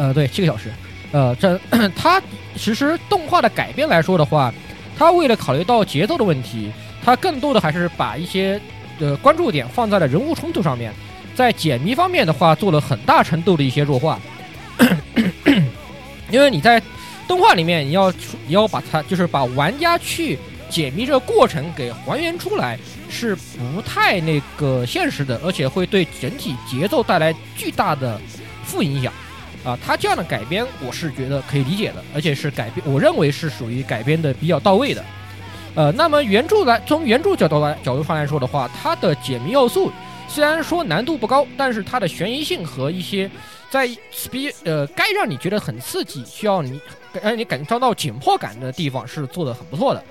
呃对，七个小时，呃这 它其实动画的改编来说的话，它为了考虑到节奏的问题，它更多的还是把一些呃关注点放在了人物冲突上面。在解谜方面的话，做了很大程度的一些弱化，因为你在动画里面，你要你要把它就是把玩家去解谜这个过程给还原出来，是不太那个现实的，而且会对整体节奏带来巨大的负影响。啊，他这样的改编我是觉得可以理解的，而且是改编，我认为是属于改编的比较到位的。呃，那么原著来从原著角度来角度上来说的话，它的解谜要素虽然说难度不高，但是它的悬疑性和一些在比呃该让你觉得很刺激，需要你让你感受到紧迫感的地方是做的很不错的。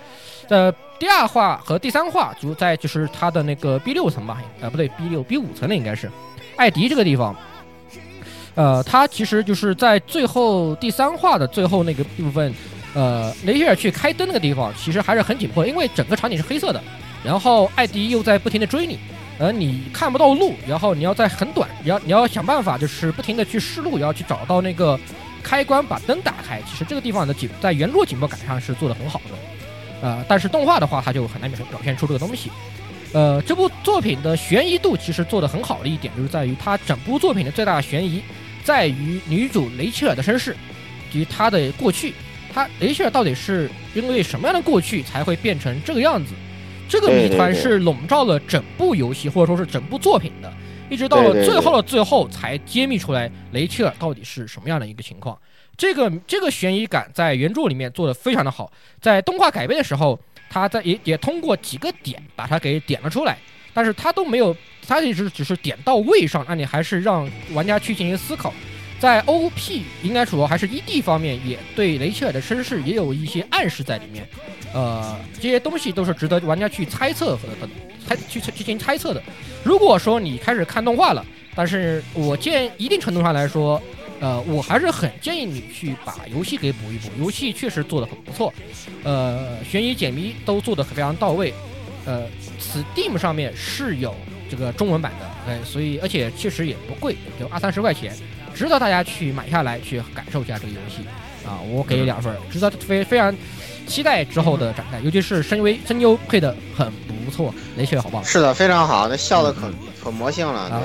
呃，第二话和第三话，就在就是它的那个 B 六层吧，呃不对 B 六 B 五层的应该是艾迪这个地方。呃，它其实就是在最后第三话的最后那个部分，呃，雷切尔去开灯那个地方，其实还是很紧迫，因为整个场景是黑色的，然后艾迪又在不停的追你，而你看不到路，然后你要在很短，你要你要想办法，就是不停的去试路，也要去找到那个开关把灯打开。其实这个地方的紧在原著紧迫感上是做的很好的，呃，但是动画的话，它就很难表表现出这个东西。呃，这部作品的悬疑度其实做得很好的一点，就是在于它整部作品的最大的悬疑在于女主雷切尔的身世及她的过去。她雷切尔到底是因为什么样的过去才会变成这个样子？这个谜团是笼罩了整部游戏或者说是整部作品的，一直到了最后的最后才揭秘出来雷切尔到底是什么样的一个情况。这个这个悬疑感在原著里面做得非常的好，在动画改编的时候，他在也也通过几个点把它给点了出来，但是他都没有，他一直只是点到位上，那你还是让玩家去进行思考。在 OP 应该主要还是 ED 方面，也对雷切尔的身世也有一些暗示在里面，呃，这些东西都是值得玩家去猜测和和猜去去进行猜测的。如果说你开始看动画了，但是我建一定程度上来说，呃，我还是很建议你去把游戏给补一补，游戏确实做得很不错，呃，悬疑解谜都做得非常到位，呃，Steam 上面是有这个中文版的，哎，所以而且确实也不贵，就二三十块钱，值得大家去买下来去感受一下这个游戏。啊，我给两分，值得非非常期待之后的展开，尤其是声威声优配的很不错，雷切尔好？棒。是的，非常好，那笑的可可魔性了。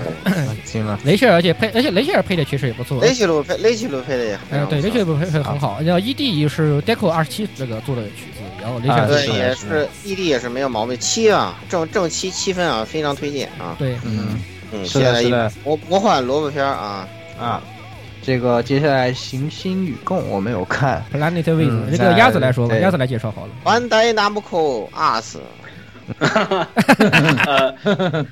行了，雷切尔，而且配，而且雷切尔配的确实也不错。雷奇路配雷奇路配的也非呃，对，雷切尔配配得很好。然后 ED 是 Deco 二十七这个做的曲子，然后雷切尔啊对，也是。ED 也是没有毛病，七啊，正正七七分啊，非常推荐啊。对，嗯。嗯，是的现在一魔魔幻萝卜片啊，啊，这个接下来行星与共我没有看，Planet w i 嗯 z 这个鸭子来说吧，鸭子来介绍好了。One day, Namco us，呃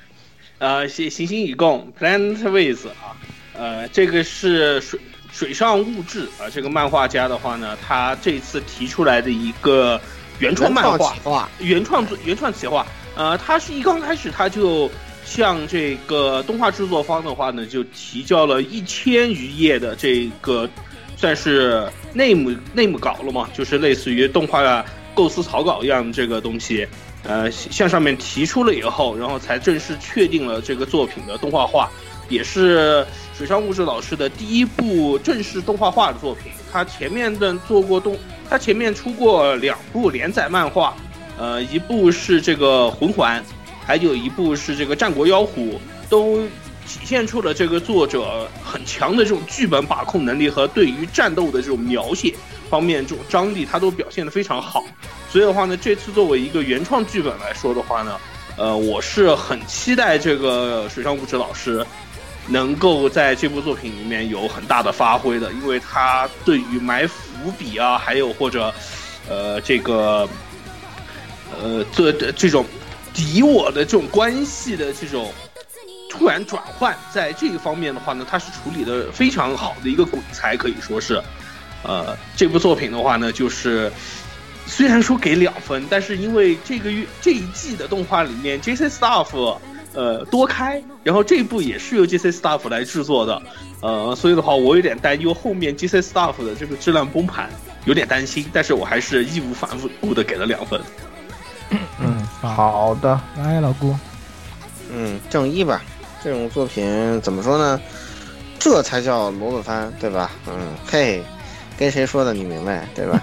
呃，行行星与共 Planet With 啊，呃，这个是水水上物质啊，这个漫画家的话呢，他这次提出来的一个原创漫画原创作原创企划，呃，他是一刚开始他就向这个动画制作方的话呢，就提交了一千余页的这个算是内幕内幕稿了嘛，就是类似于动画构思草稿一样的这个东西，呃，向上面提出了以后，然后才正式确定了这个作品的动画化，也是水上物质老师的第一部正式动画化的作品。他前面的做过动，他前面出过两部连载漫画，呃，一部是这个魂环，还有一部是这个战国妖狐，都。体现出了这个作者很强的这种剧本把控能力和对于战斗的这种描写方面这种张力，他都表现得非常好。所以的话呢，这次作为一个原创剧本来说的话呢，呃，我是很期待这个水上物质老师能够在这部作品里面有很大的发挥的，因为他对于埋伏笔啊，还有或者呃这个呃这这种敌我的这种关系的这种。突然转换，在这一方面的话呢，他是处理的非常好的一个鬼才，可以说是，呃，这部作品的话呢，就是虽然说给两分，但是因为这个月这一季的动画里面，J.C. Staff 呃多开，然后这部也是由 J.C. Staff 来制作的，呃，所以的话我有点担忧后面 J.C. Staff 的这个质量崩盘，有点担心，但是我还是义无反顾的给了两分。嗯，好的，来老顾，嗯，正一吧。这种作品怎么说呢？这才叫萝卜番，对吧？嗯，嘿，跟谁说的？你明白对吧？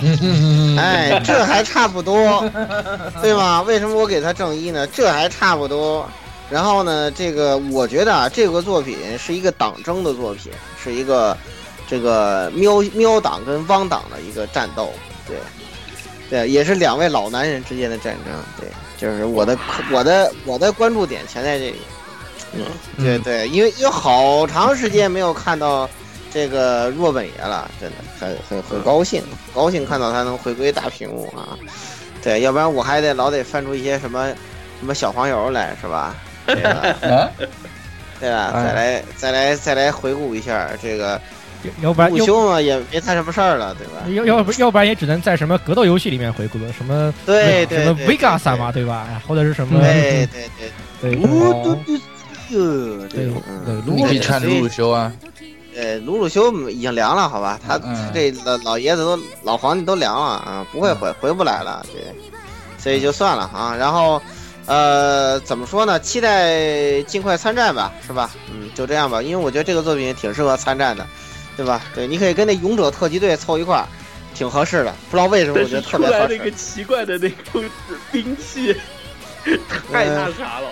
哎，这还差不多，对吧？为什么我给他正一呢？这还差不多。然后呢，这个我觉得啊，这个作品是一个党争的作品，是一个这个喵喵党跟汪党的一个战斗，对，对，也是两位老男人之间的战争，对，就是我的我的我的关注点全在这里。嗯，对对，因为因为好长时间没有看到这个若本爷了，真的很很很高兴，高兴看到他能回归大屏幕啊！对，要不然我还得老得翻出一些什么什么小黄油来，是吧？对吧？对吧？再来再来再来回顾一下这个，要不然午休嘛也没他什么事儿了，对吧？要要不要不然也只能在什么格斗游戏里面回顾了，什么对对什么 Vega 三嘛，对吧？或者是什么对对对对。哟，对，嗯，你可以穿鲁鲁修啊。呃，鲁鲁修已经凉了，好吧？他这老老爷子都老皇帝都凉了啊，不会回回不来了，对，所以就算了啊。然后，呃，怎么说呢？期待尽快参战吧，是吧？嗯，就这样吧，因为我觉得这个作品挺适合参战的，对吧？对，你可以跟那勇者特级队凑一块儿，挺合适的。不知道为什么，我觉得特别合适。那个奇怪的那个兵器，太那啥了。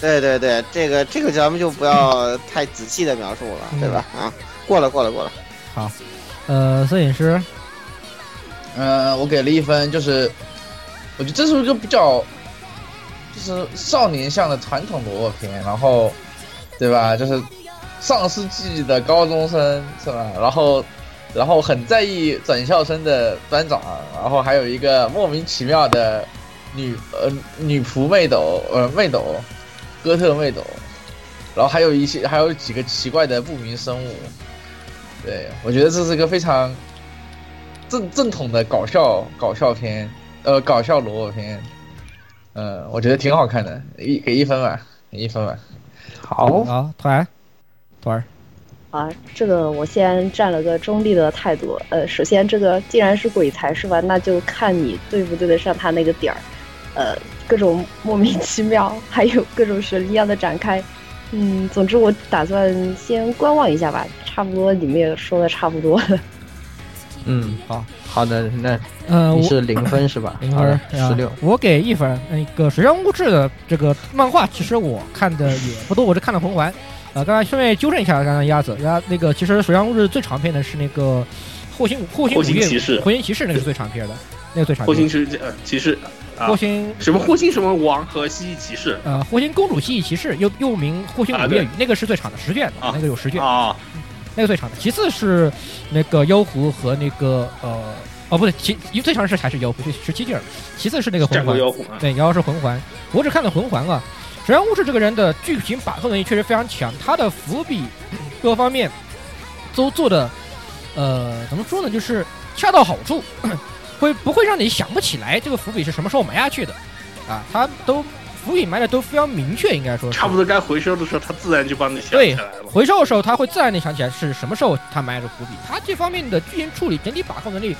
对对对，这个这个咱们就不要太仔细的描述了，对吧？啊，过了过了过了。好，呃，摄影师，呃，我给了一分，就是我觉得这是一个比较，就是少年向的传统萝卜片，然后，对吧？就是上世纪的高中生是吧？然后，然后很在意转校生的班长，然后还有一个莫名其妙的女呃女仆妹斗呃妹斗。哥特妹斗，然后还有一些，还有几个奇怪的不明生物。对我觉得这是一个非常正正统的搞笑搞笑片，呃，搞笑萝卜片。嗯，我觉得挺好看的，一给一分吧，给一分吧。好，好，团团儿。啊，这个我先占了个中立的态度。呃，首先这个既然是鬼才是吧，那就看你对不对得上他那个点儿。呃。各种莫名其妙，还有各种神一样的展开，嗯，总之我打算先观望一下吧。差不多你们也说的差不多了。嗯，好好的，那呃，你是零分是吧？零分，十六。我给一分。那个《水上物质》的这个漫画，其实我看的也不多，我是看了《魂环》。呃，刚才顺便纠正一下，刚刚鸭子鸭那个，其实《水上物质》最长篇的是那个《火星火星骑士》，火星骑士那个是最长篇的，那个最长。火星骑士，骑士。霍星什么霍星什么王和蜥蜴骑士？呃，霍星公主蜥蜴骑士又又名霍星五月雨，那个是最长的十卷的，那个有十卷啊，那个最长的。其次是那个妖狐和那个呃哦不对，其最长是还是妖狐，是十七卷。其次是那个魂环，对，然后是魂环。我只看了魂环啊。水上物质这个人的剧情把控能力确实非常强，他的伏笔 各方面都做的呃怎么说呢，就是恰到好处。会不会让你想不起来这个伏笔是什么时候埋下去的？啊，他都伏笔埋的都非常明确，应该说差不多该回收的时候，他自然就帮你想起来了。回收的时候，他会自然的想起来是什么时候他埋的伏笔。他这方面的剧情处理整体把控能力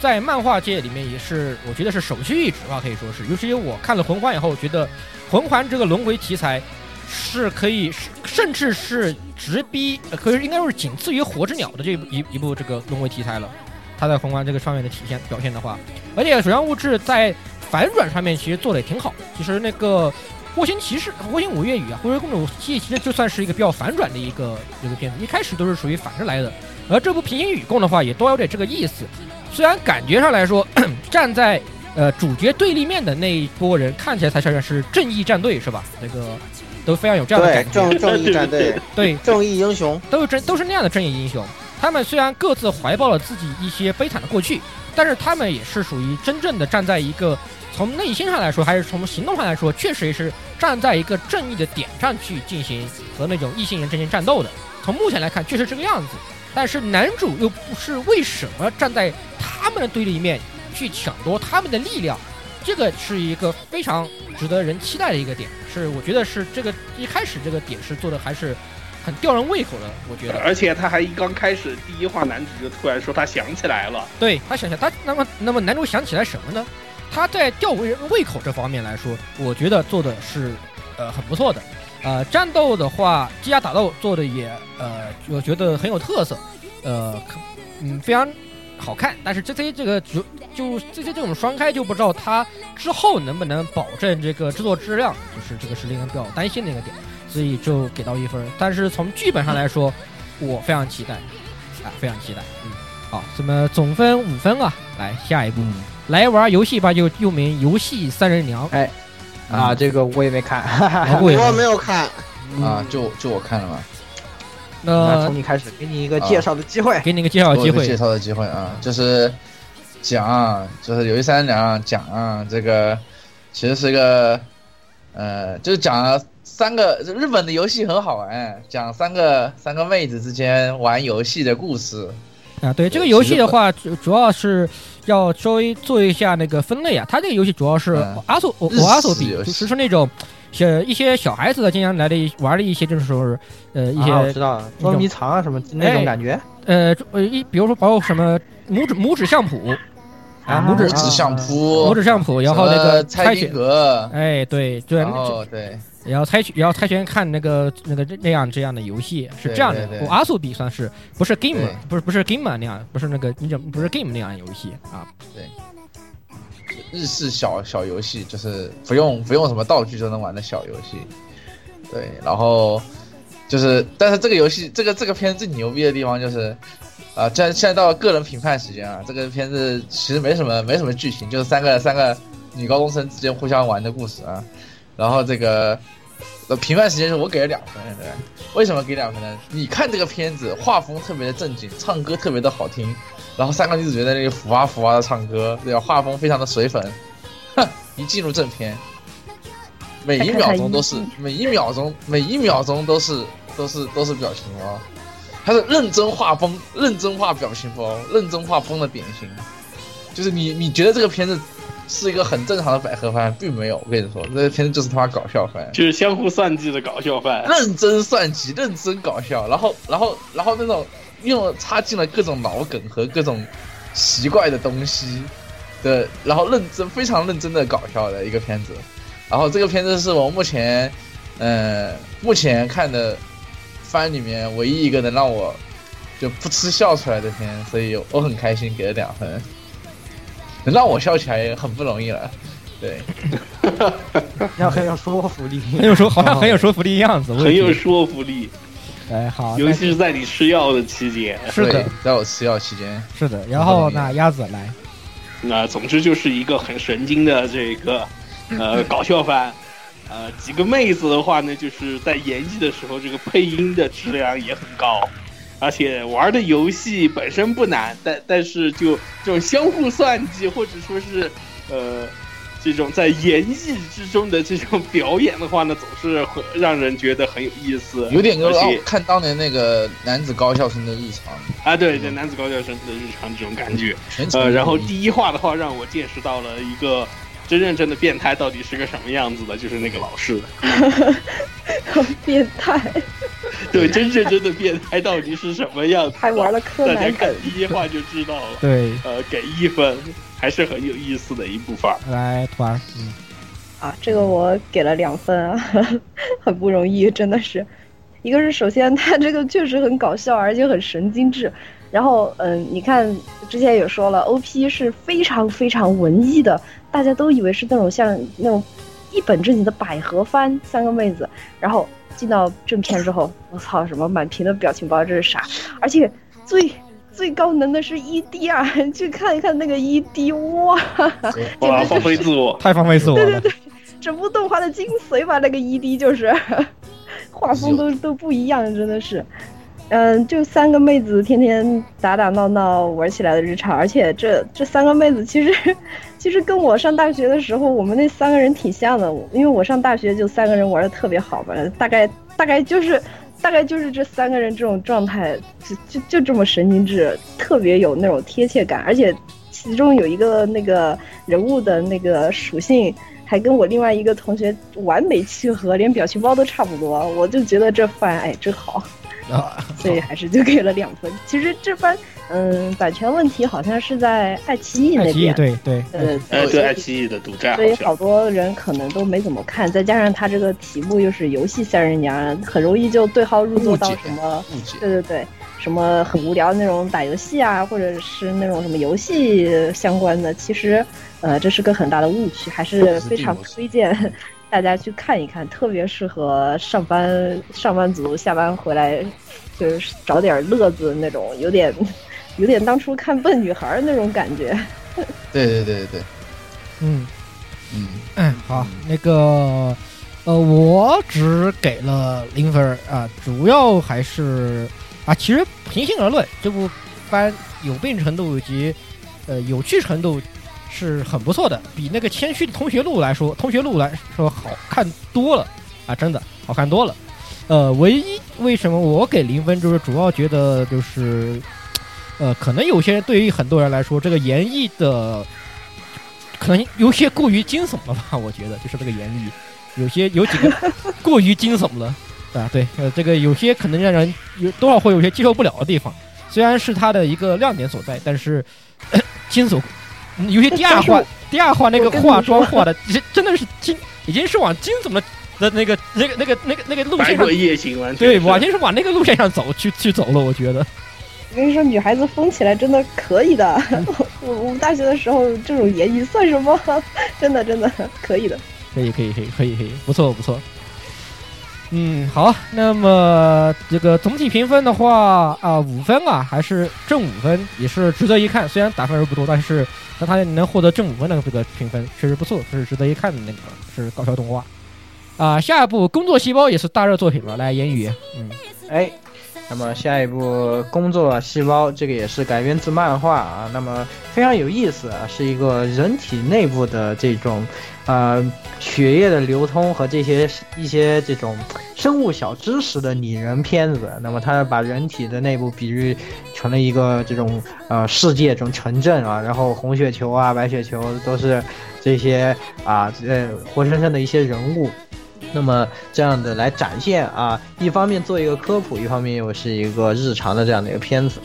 在漫画界里面也是，我觉得是首屈一指吧，可以说是。尤其我看了魂环以后，觉得魂环这个轮回题材是可以，甚至是直逼，可是应该说是仅次于火之鸟的这一一一部这个轮回题材了。它在魂环这个上面的体现表现的话，而且水上物质在反转上面其实做的也挺好。其实那个火星骑士、火星五月雨啊，火星公主其实就算是一个比较反转的一个一个片子，一开始都是属于反着来的。而这部平行宇宙的话，也都有点这个意思。虽然感觉上来说，站在呃主角对立面的那一波人，看起来才像是正义战队，是吧？那个都非常有这样的感觉。正正义战队，对，正义英雄，都是正都是那样的正义英雄。他们虽然各自怀抱了自己一些悲惨的过去，但是他们也是属于真正的站在一个从内心上来说，还是从行动上来说，确实也是站在一个正义的点上去进行和那种异性人之间战斗的。从目前来看，确实这个样子。但是男主又不是为什么站在他们的对立面去抢夺他们的力量，这个是一个非常值得人期待的一个点。是我觉得是这个一开始这个点是做的还是很吊人胃口的，我觉得。而且他还一刚开始第一话，男主就突然说他想起来了，对他想想他那么那么男主想起来什么呢？他在吊人胃口这方面来说，我觉得做的是呃很不错的。呃，战斗的话，机甲打斗做的也呃，我觉得很有特色，呃，可嗯非常好看。但是这些这个就就这些这种双开就不知道它之后能不能保证这个制作质量，就是这个是令人比较担心的一个点，所以就给到一分。但是从剧本上来说，我非常期待，啊，非常期待。嗯，好，那么总分五分啊，来下一步。来玩游戏吧，就又名游戏三人娘。哎，啊，这个我也没看，哈哈哈。我没有看，啊，就就我看了嘛。那从你开始，给你一个介绍的机会，给你一个介绍的机会，介绍的机会啊，就是讲，就是有一三两讲啊，这个其实是一个，呃，就是讲了三个日本的游戏很好玩，讲三个三个妹子之间玩游戏的故事。啊，对这个游戏的话，主主要是要稍微做一下那个分类啊。它这个游戏主要是阿索我阿索比，就是是那种小一些小孩子的经常来的玩的一些，就是说呃一些我知道捉迷藏啊什么那种感觉。呃呃一比如说包括什么拇指拇指相扑啊，拇指指相扑，拇指相扑，然后那个猜拳格，哎对对，哦对。然后猜拳，然后猜拳看那个那个那样这样的游戏是这样的，我阿苏比算是不是 game，不是不是 game 那样，不是那个你怎不是 game 那样的游戏啊？对，日式小小游戏，就是不用不用什么道具就能玩的小游戏。对，然后就是，但是这个游戏这个这个片子最牛逼的地方就是，啊，现在现在到了个人评判时间啊，这个片子其实没什么没什么剧情，就是三个三个女高中生之间互相玩的故事啊。然后这个，呃，评判时间是我给了两分，对为什么给两分呢？你看这个片子，画风特别的正经，唱歌特别的好听，然后三个女主角在那里浮啊浮啊的唱歌，对吧？画风非常的水粉，哼，一进入正片，每一秒钟都是，每一秒钟，每一秒钟都是都是都是表情包，他是认真画风，认真画表情包，认真画风的典型，就是你你觉得这个片子。是一个很正常的百合番，并没有。我跟你说，这个片子就是他妈搞笑番，就是相互算计的搞笑番，认真算计，认真搞笑。然后，然后，然后那种用插进了各种脑梗和各种奇怪的东西的，然后认真非常认真的搞笑的一个片子。然后这个片子是我目前，呃，目前看的番里面唯一一个能让我就不吃笑出来的片，所以我很开心，给了两分。能让我笑起来也很不容易了，对，要很有说服力，很有说好像很有说服力的样子，很有说服力。哎，好，尤其是在你吃药的期间，是的，在我吃药期间，是的。然后那鸭子来，那总之就是一个很神经的这个呃 搞笑番，呃几个妹子的话呢，就是在演绎的时候，这个配音的质量也很高。而且玩的游戏本身不难，但但是就这种相互算计，或者说是，呃，这种在演绎之中的这种表演的话呢，总是会让人觉得很有意思。有点让看当年那个男子高校生的日常啊，对对，男子高校生的日常这种感觉。呃，然后第一话的话，让我见识到了一个真认真的变态到底是个什么样子的，就是那个老师。变态。对，真正真的变态到底是什么样子？还玩了柯大家南梗。看第一话就知道了。对，呃，给一分还是很有意思的一部分。来图儿，嗯，啊，这个我给了两分啊，很不容易，真的是。一个是首先它这个确实很搞笑，而且很神经质。然后，嗯，你看之前也说了，OP 是非常非常文艺的，大家都以为是那种像那种一本正经的百合番，三个妹子。然后进到正片之后，我操，什么满屏的表情包，这是啥？而且最最高能的是 ED 啊，去看一看那个 ED，哇，哇，放飞自我，太放飞自我了。对对对整部动画的精髓吧，那个 ED 就是 画风都都不一样，真的是。嗯，就三个妹子天天打打闹闹玩起来的日常，而且这这三个妹子其实其实跟我上大学的时候，我们那三个人挺像的，因为我上大学就三个人玩的特别好吧，大概大概就是大概就是这三个人这种状态，就就就这么神经质，特别有那种贴切感，而且其中有一个那个人物的那个属性。还跟我另外一个同学完美契合，连表情包都差不多，我就觉得这番哎真好，所以还是就给了两分。其实这番嗯版权问题好像是在爱奇艺那边，对对，呃哎，对，爱奇艺的独占。所以好多人可能都没怎么看，再加上它这个题目又是游戏三人娘，很容易就对号入座到什么误解。对对对，什么很无聊的那种打游戏啊，或者是那种什么游戏相关的，其实，呃，这是个很大的误区，还是非常推荐大家去看一看，特别适合上班上班族下班回来就是找点乐子那种，有点有点当初看笨女孩那种感觉。对对对对对，嗯嗯，嗯，好，那个呃，我只给了零分啊，主要还是啊，其实平心而论，这部番有病程度以及呃有趣程度是很不错的，比那个谦虚的同学录来说，同学录来说好看多了啊，真的好看多了。呃，唯一为什么我给零分，就是主要觉得就是，呃，可能有些人对于很多人来说，这个演绎的可能有些过于惊悚了吧？我觉得就是这个演绎，有些有几个 过于惊悚了啊。对，呃，这个有些可能让人有多少会有些接受不了的地方，虽然是它的一个亮点所在，但是、呃惊悚，嗯有些第二话 第二话那个化妆化的，真真的是惊，已经是往惊悚的的那个那个那个那个那个路线上夜行完全对，是完全是往那个路线上走去去走了，我觉得。我跟你说，女孩子疯起来真的可以的。我我们大学的时候这种言语算什么？真的真的可以的。可以可以可以可以可以，不错不错。嗯，好，那么这个总体评分的话啊，五分啊，还是正五分，也是值得一看。虽然打分人不多，但是那它能获得正五分的这个评分确实不错，是值得一看的那个是搞笑动画。啊，下一部《工作细胞》也是大热作品了，来言语，嗯，哎，那么下一部《工作细胞》这个也是改编自漫画啊，那么非常有意思啊，是一个人体内部的这种呃血液的流通和这些一些这种生物小知识的拟人片子。那么它把人体的内部比喻成了一个这种呃世界这种城镇啊，然后红血球啊、白血球都是这些啊呃活生生的一些人物。那么这样的来展现啊，一方面做一个科普，一方面又是一个日常的这样的一个片子。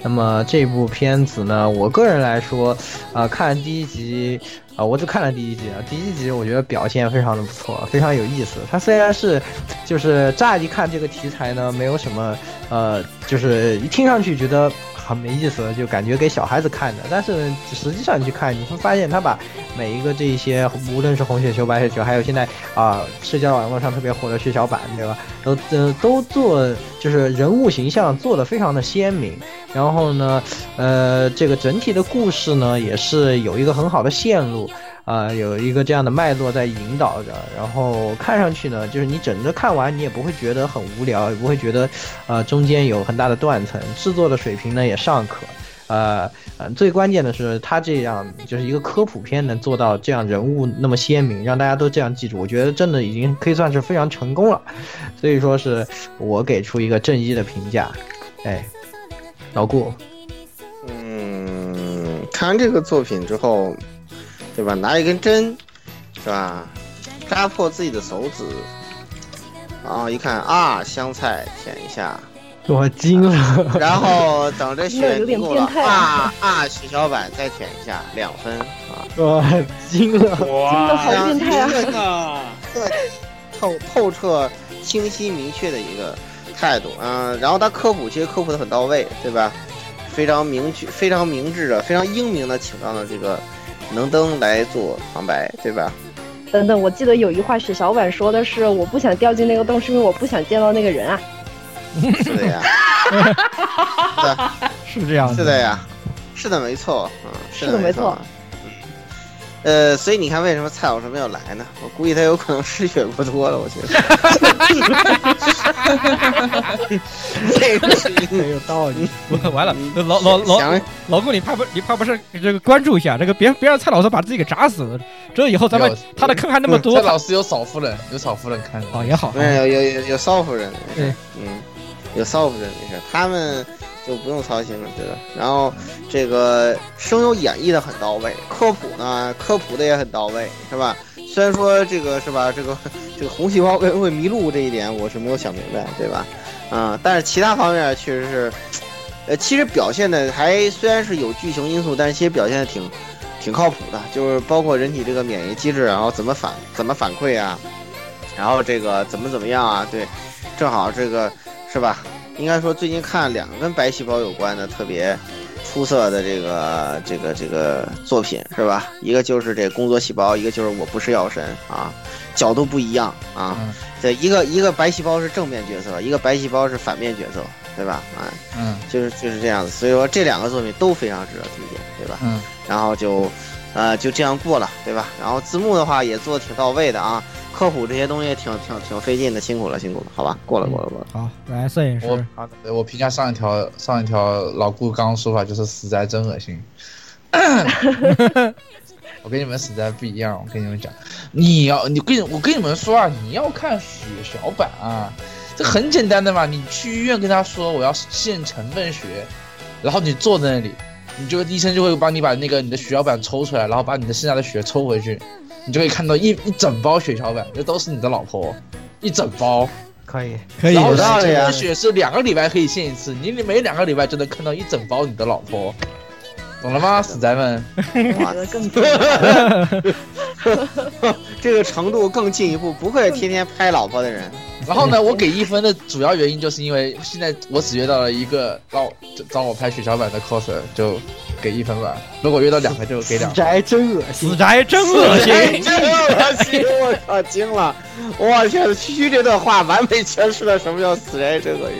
那么这部片子呢，我个人来说，啊、看第一集，啊、我只看了第一集啊，第一集我觉得表现非常的不错，非常有意思。它虽然是，就是乍一看这个题材呢，没有什么，呃，就是一听上去觉得很没意思，就感觉给小孩子看的。但是实际上你去看，你会发现他把每一个这些，无论是红血球、白血球，还有现在啊、社交网络上特别火的血小板，对吧？都呃都做就是人物形象做的非常的鲜明。然后呢，呃，这个整体的故事呢，也是有一个很好的线路。啊、有一个这样的脉络在引导着，然后看上去呢，就是你整个看完，你也不会觉得很无聊，也不会觉得，呃，中间有很大的断层，制作的水平呢也尚可，呃，呃，最关键的是它这样就是一个科普片能做到这样人物那么鲜明，让大家都这样记住，我觉得真的已经可以算是非常成功了，所以说是我给出一个正一的评价，哎，老顾，嗯，看完这个作品之后，对吧？拿一根针，是吧？扎破自己的手指，然后一看啊，香菜舔一下，我惊了，然后等着 血够了啊啊，血小板再舔一下，两分啊，我惊了，哇，好变态啊！透透彻、清晰、明确的一个态度，嗯、然后他科普其实科普的很到位，对吧？非常明确、非常明智的、非常英明的请到了这个能登来做旁白，对吧？等等，我记得有一话血小板说的是我不想掉进那个洞，是因为我不想见到那个人啊。是的呀，是这样是的呀，是的，没错，嗯，是的没错。嗯呃，所以你看，为什么蔡老师没有来呢？我估计他有可能失血过多了，我觉得。这个很有道理。完了，老老老老顾，你怕不你怕不是这个关注一下这个别别让蔡老师把自己给砸死了，这以后咱们他的坑还那么多蔡，老师有少夫人，有少夫人看着。哦也好，对，有有有有少夫人，没对，嗯，有少夫人没事，他们就不用操心了，对吧？然后这个声优演绎的很到位，科普呢科普的也很到位，是吧？虽然说这个是吧，这个这个红细胞为会迷路这一点我是没有想明白，对吧？啊、但是其他方面确实是，呃，其实表现的还虽然是有剧情因素，但是其实表现的挺挺靠谱的，就是包括人体这个免疫机制，然后怎么反怎么反馈啊，然后这个怎么怎么样啊？对，正好这个是吧？应该说最近看两个跟白细胞有关的特别出色的这个这个这个作品是吧？一个就是这工作细胞，一个就是我不是药神啊，角度不一样啊。嗯对，一个一个白细胞是正面角色，一个白细胞是反面角色，对吧？啊，嗯就是就是这样子。所以说这两个作品都非常值得推荐，对吧？嗯，然后就，呃，就这样过了，对吧？然后字幕的话也做的挺到位的啊，科普这些东西挺挺挺费劲的，辛苦了辛苦了，好吧？过了过了过了。好，来摄影师，好的我评价上一条上一条老顾刚刚说法就是死宅真恶心。我跟你们死宅不一样，我跟你们讲，你要你跟我跟你们说啊，你要看血小板啊，这很简单的嘛，你去医院跟他说我要限成分血，然后你坐在那里，你就医生就会帮你把那个你的血小板抽出来，然后把你的剩下的血抽回去，你就可以看到一一整包血小板，这都是你的老婆，一整包。可以，可以然后有道理啊这个血是两个礼拜可以献一次，你每两个礼拜就能看到一整包你的老婆，懂了吗，死宅们？我觉得更。这个程度更进一步，不愧是天天拍老婆的人。然后呢，我给一分的主要原因就是因为现在我只约到了一个让我找我拍血小板的 coser，就给一分吧。如果约到两个就给两分。宅真恶心死，宅真恶心，真恶心！我靠，惊了！我天，区区这段话完美诠释了什么叫死宅真恶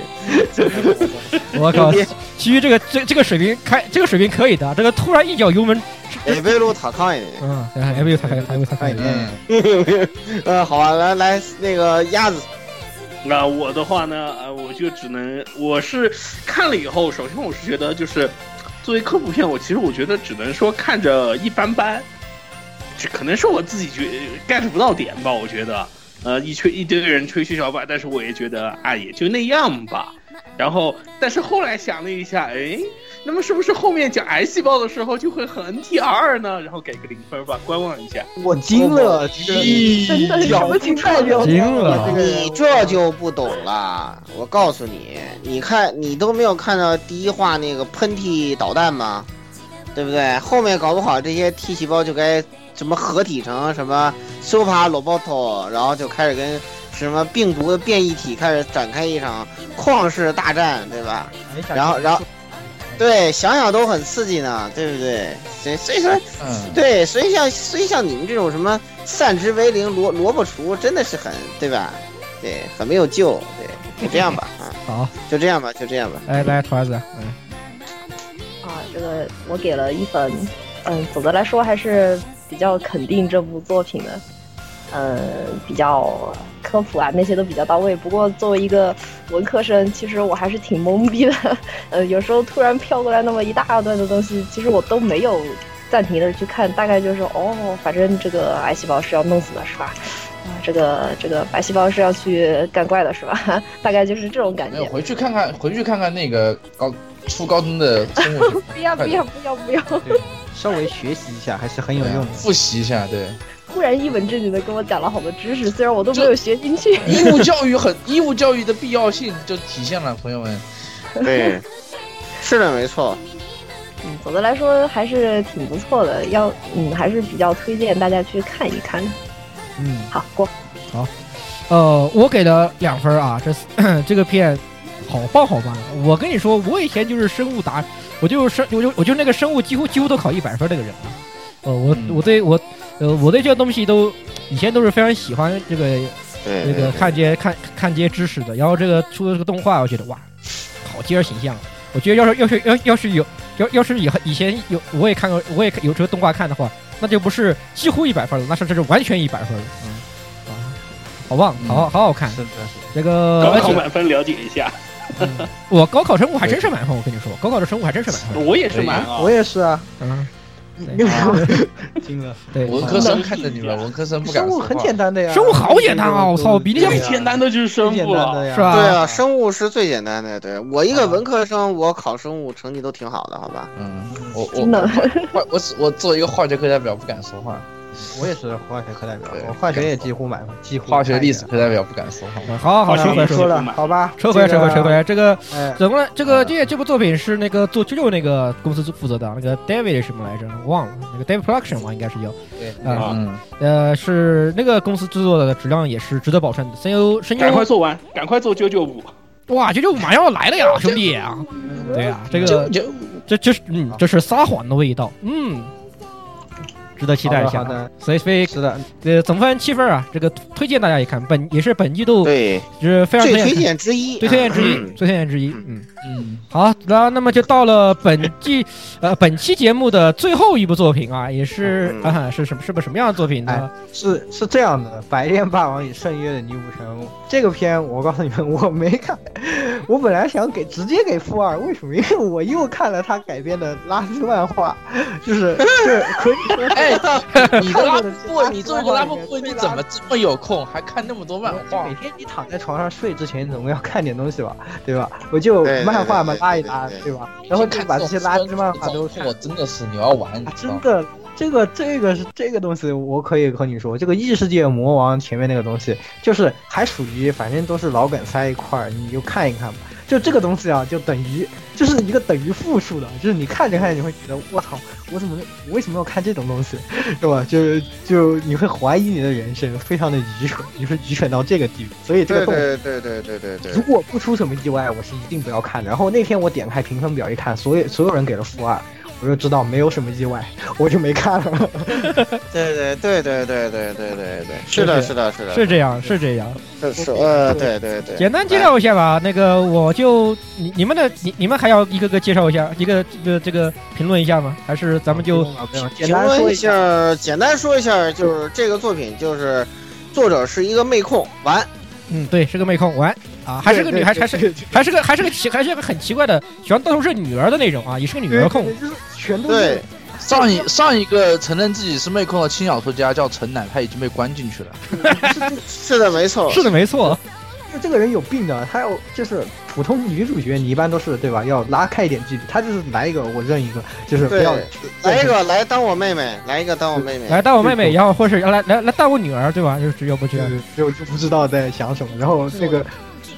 心。我靠，其余这个这这个水平开这个水平可以的，这个突然一脚油门，也被路塔康一点。嗯，还没有他还还没有他开嗯，呃，好啊，来来，那个鸭子，那我的话呢，呃，我就只能，我是看了以后，首先我是觉得，就是作为科普片，我其实我觉得只能说看着一般般，这可能是我自己觉 get 不到点吧，我觉得，呃，一吹一堆人吹嘘小板，但是我也觉得啊，也就那样吧。然后，但是后来想了一下，哎，那么是不是后面讲癌细胞的时候就会很 NTR 呢？然后给个零分吧，观望一下。我惊了，这个真的什么情代表？惊了，你这就不懂了。我告诉你，你看你都没有看到第一话那个喷嚏导弹吗？对不对？后面搞不好这些 T 细胞就该什么合体成什么 Super Roboto，然后就开始跟什么病毒的变异体开始展开一场旷世大战，对吧？然后，然后，对，想想都很刺激呢，对不对？所以所以说，嗯，对，所以像所以像你们这种什么散之为零萝萝卜厨，真的是很对吧？对，很没有救，对，就这样吧，啊，好，就这样吧，就这样吧。来来，团子，嗯，啊，这个我给了一分。嗯，总的来说还是比较肯定这部作品的。嗯，比较科普啊那些都比较到位。不过作为一个文科生，其实我还是挺懵逼的。呃，有时候突然飘过来那么一大段的东西，其实我都没有暂停的去看，大概就是哦，反正这个癌细胞是要弄死的，是吧？啊，这个这个白细胞是要去干怪的，是吧？大概就是这种感觉。回去看看，回去看看那个高初高中的生物学，不要不要不要不要！稍微学习一下还是很有用的。复习一下，对，突然一本正经的跟我讲了好多知识，虽然我都没有学进去。义务教育很 义务教育的必要性就体现了，朋友们。对，是的，没错。嗯，总的来说还是挺不错的，要嗯还是比较推荐大家去看一看。嗯，好过。好，呃，我给了两分啊，这 这个片好棒好棒！我跟你说，我以前就是生物答，我就是生，我就我就那个生物几乎几乎都考一百分那个人啊。呃，我我对我呃我对这个东西都以前都是非常喜欢这个这个看这些看看这些知识的，然后这个出的这个动画，我觉得哇，好接着形象。我觉得要是要是要要是有要要是以以前有我也看过我也有这个动画看的话，那就不是几乎一百分了，那是这是完全一百分了。嗯啊，好棒，好好好好看。是的，这个高考满分了解一下。我高考生物还真是满分，我跟你说，高考的生物还真是满分。我也是满啊，我也是啊。嗯。惊了，对，文科生看着你们，文科生不敢生物很简单的呀，生物好简单啊！我操，比那最简单的就是生物了，是吧？对啊，生物是最简单的。对我一个文科生，我考生物成绩都挺好的，好吧？嗯，我我我我我做一个化学课代表不敢说话。我也是化学课代表，我化学也几乎满分，几乎。化学历史课代表不敢说好。好好，好，说了，好吧，撤回来，撤回来，撤回。这个，怎么了这个这这部作品是那个做啾啾那个公司负责的，那个 David 什么来着？忘了，那个 David Production 嘛，应该是叫。对啊，呃，是那个公司制作的，质量也是值得保证的。声优，声优，赶快做完，赶快做九九五。哇，九九五马上要来了呀，兄弟啊！对呀，这个这这是嗯，这是撒谎的味道，嗯。值得期待一下，所以非是的，呃，总分七分啊，这个推荐大家一看，本也是本季度对，就是非常推荐之一，最推荐之一，最推荐之一，嗯。嗯，好，然后那么就到了本季呃本期节目的最后一部作品啊，也是啊是什么是个什么样的作品呢？是是这样的，《百炼霸王与圣约的女武神》这个片，我告诉你们，我没看，我本来想给直接给负二，为什么？因为我又看了他改编的拉丝漫画，就是是可以。哎你拉布，你作为一个拉布布，你怎么这么有空还看那么多漫画？每天你躺在床上睡之前，总要看点东西吧，对吧？我就漫画嘛拉一拉，对吧？然后就把这些垃圾漫画都……我真的是你要玩，真的，这个这个是这个东西，我可以和你说，这个异世界魔王前面那个东西，就是还属于反正都是老梗塞一块儿，你就看一看吧。就这个东西啊，就等于就是一个等于负数的，就是你看着看着你会觉得我操，我怎么我为什么要看这种东西，是吧？就就你会怀疑你的人生，非常的愚蠢，你会愚蠢到这个地步。所以这个动对对对对对对，如果不出什么意外，我是一定不要看的。然后那天我点开评分表一看，所有所有人给了负二。我就知道没有什么意外，我就没看了。对对对对对对对对对，是的，是的，是的，是这样，是这样，是是呃，对对对。简单介绍一下吧，那个我就你你们的你你们还要一个个介绍一下，一个这个这个评论一下吗？还是咱们就评论一下？简单说一下，就是这个作品就是作者是一个妹控，完。嗯，对，是个妹控，完啊，还是个女，孩还是还是个还是个奇，还是个很奇怪的，喜欢到处是女儿的那种啊，也是个女儿控，全都对。上一上一个承认自己是妹控的轻小说家叫陈乃，他已经被关进去了。是的，没错，是的，没错。就这个人有病的，他要就是普通女主角，你一般都是对吧？要拉开一点距离，他就是来一个我认一个，就是不要来一个来当我妹妹，来一个当我妹妹，来当我妹妹，然后或是要来来来当我女儿，对吧？就是要不就就就不知道在想什么，然后那个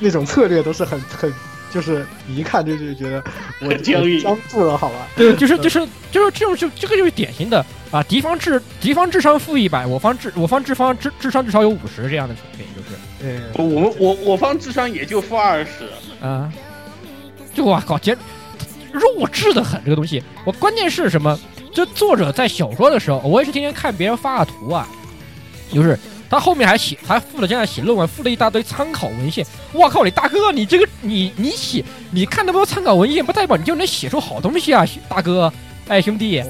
那种策略都是很很。就是你一看就就觉得我僵僵住了，好吧？对，就是就是就是这种就这个就是典型的啊，敌方智敌方智商负一百，我方智我方智方智智商至少有五十这样的水平，就是。对，我们我我方智商也就负二十啊，就哇靠，简弱智的很这个东西。我关键是什么？就作者在小说的时候，我也是天天看别人发的图啊，就是。他后面还写，还附了这样写论文，附了一大堆参考文献。我靠，你大哥，你这个你你写，你看那么多参考文献，不代表你就能写出好东西啊，大哥，哎兄弟，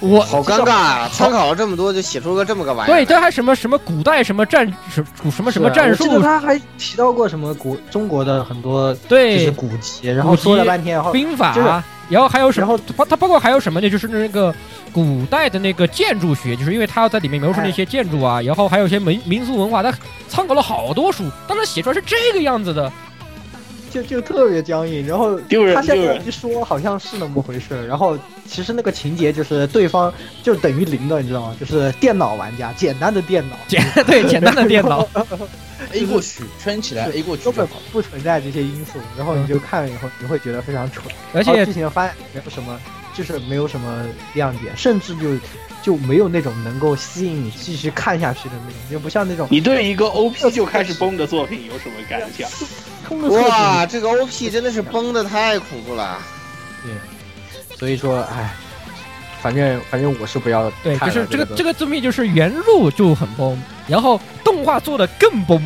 我好尴尬啊！参考了这么多，就写出个这么个玩意儿。对，这还什么什么古代什么战什什么什么战术？他还提到过什么古中国的很多对，就是古籍，然后说了半天，兵法。然后还有什么？包它包括还有什么呢？就是那个古代的那个建筑学，就是因为他要在里面描述那些建筑啊，然后还有一些民民俗文化，他参考了好多书，但是写出来是这个样子的。就就特别僵硬。然后丢人他现在一说好像是那么回事，然后其实那个情节就是对方就等于零的，你知道吗？就是电脑玩家，简单的电脑，简 对简单的电脑，A 过去圈起来 A 过去根本。不存在这些因素，然后你就看了以后，你会觉得非常蠢，而且剧情发现没有什么，就是没有什么亮点，甚至就就没有那种能够吸引你继续看下去的那种，就不像那种你对一个 OP 就开始崩的作品有什么感想？哇，这个 OP 真的是崩的太恐怖了。对所以说，哎，反正反正我是不要对，就是这个这个作品就是原路就很崩，然后动画做的更崩。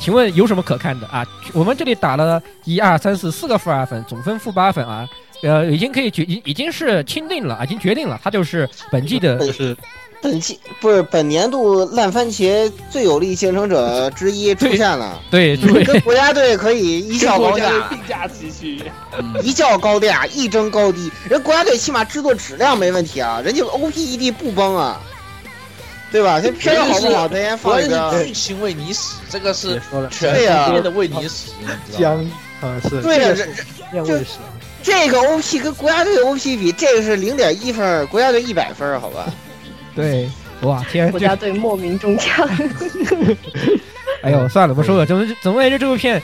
请问有什么可看的啊？我们这里打了一二三四四个负二分，总分负八分啊，呃，已经可以决已已经是钦定了，啊已经决定了，它就是本季的就是本季不是本年度烂番茄最有力竞争者之一出现了，对跟对国家队可以一较高下，并驾齐驱。一较高下，一争高低。人国家队起码制作质量没问题啊，人家 OPED 不崩啊，对吧？这片儿好不好，咱先放一个。剧情为你死，这个是，全对呀世界的为你死，你知道吗？僵硬啊是，对呀这个是面卫士，这个 OP 跟国家队 OP 比，这个是零点一分，国家队一百分，好吧？对，哇 天，国家队莫名中枪。哎呦，算了，不说了。总之总而言之，这部片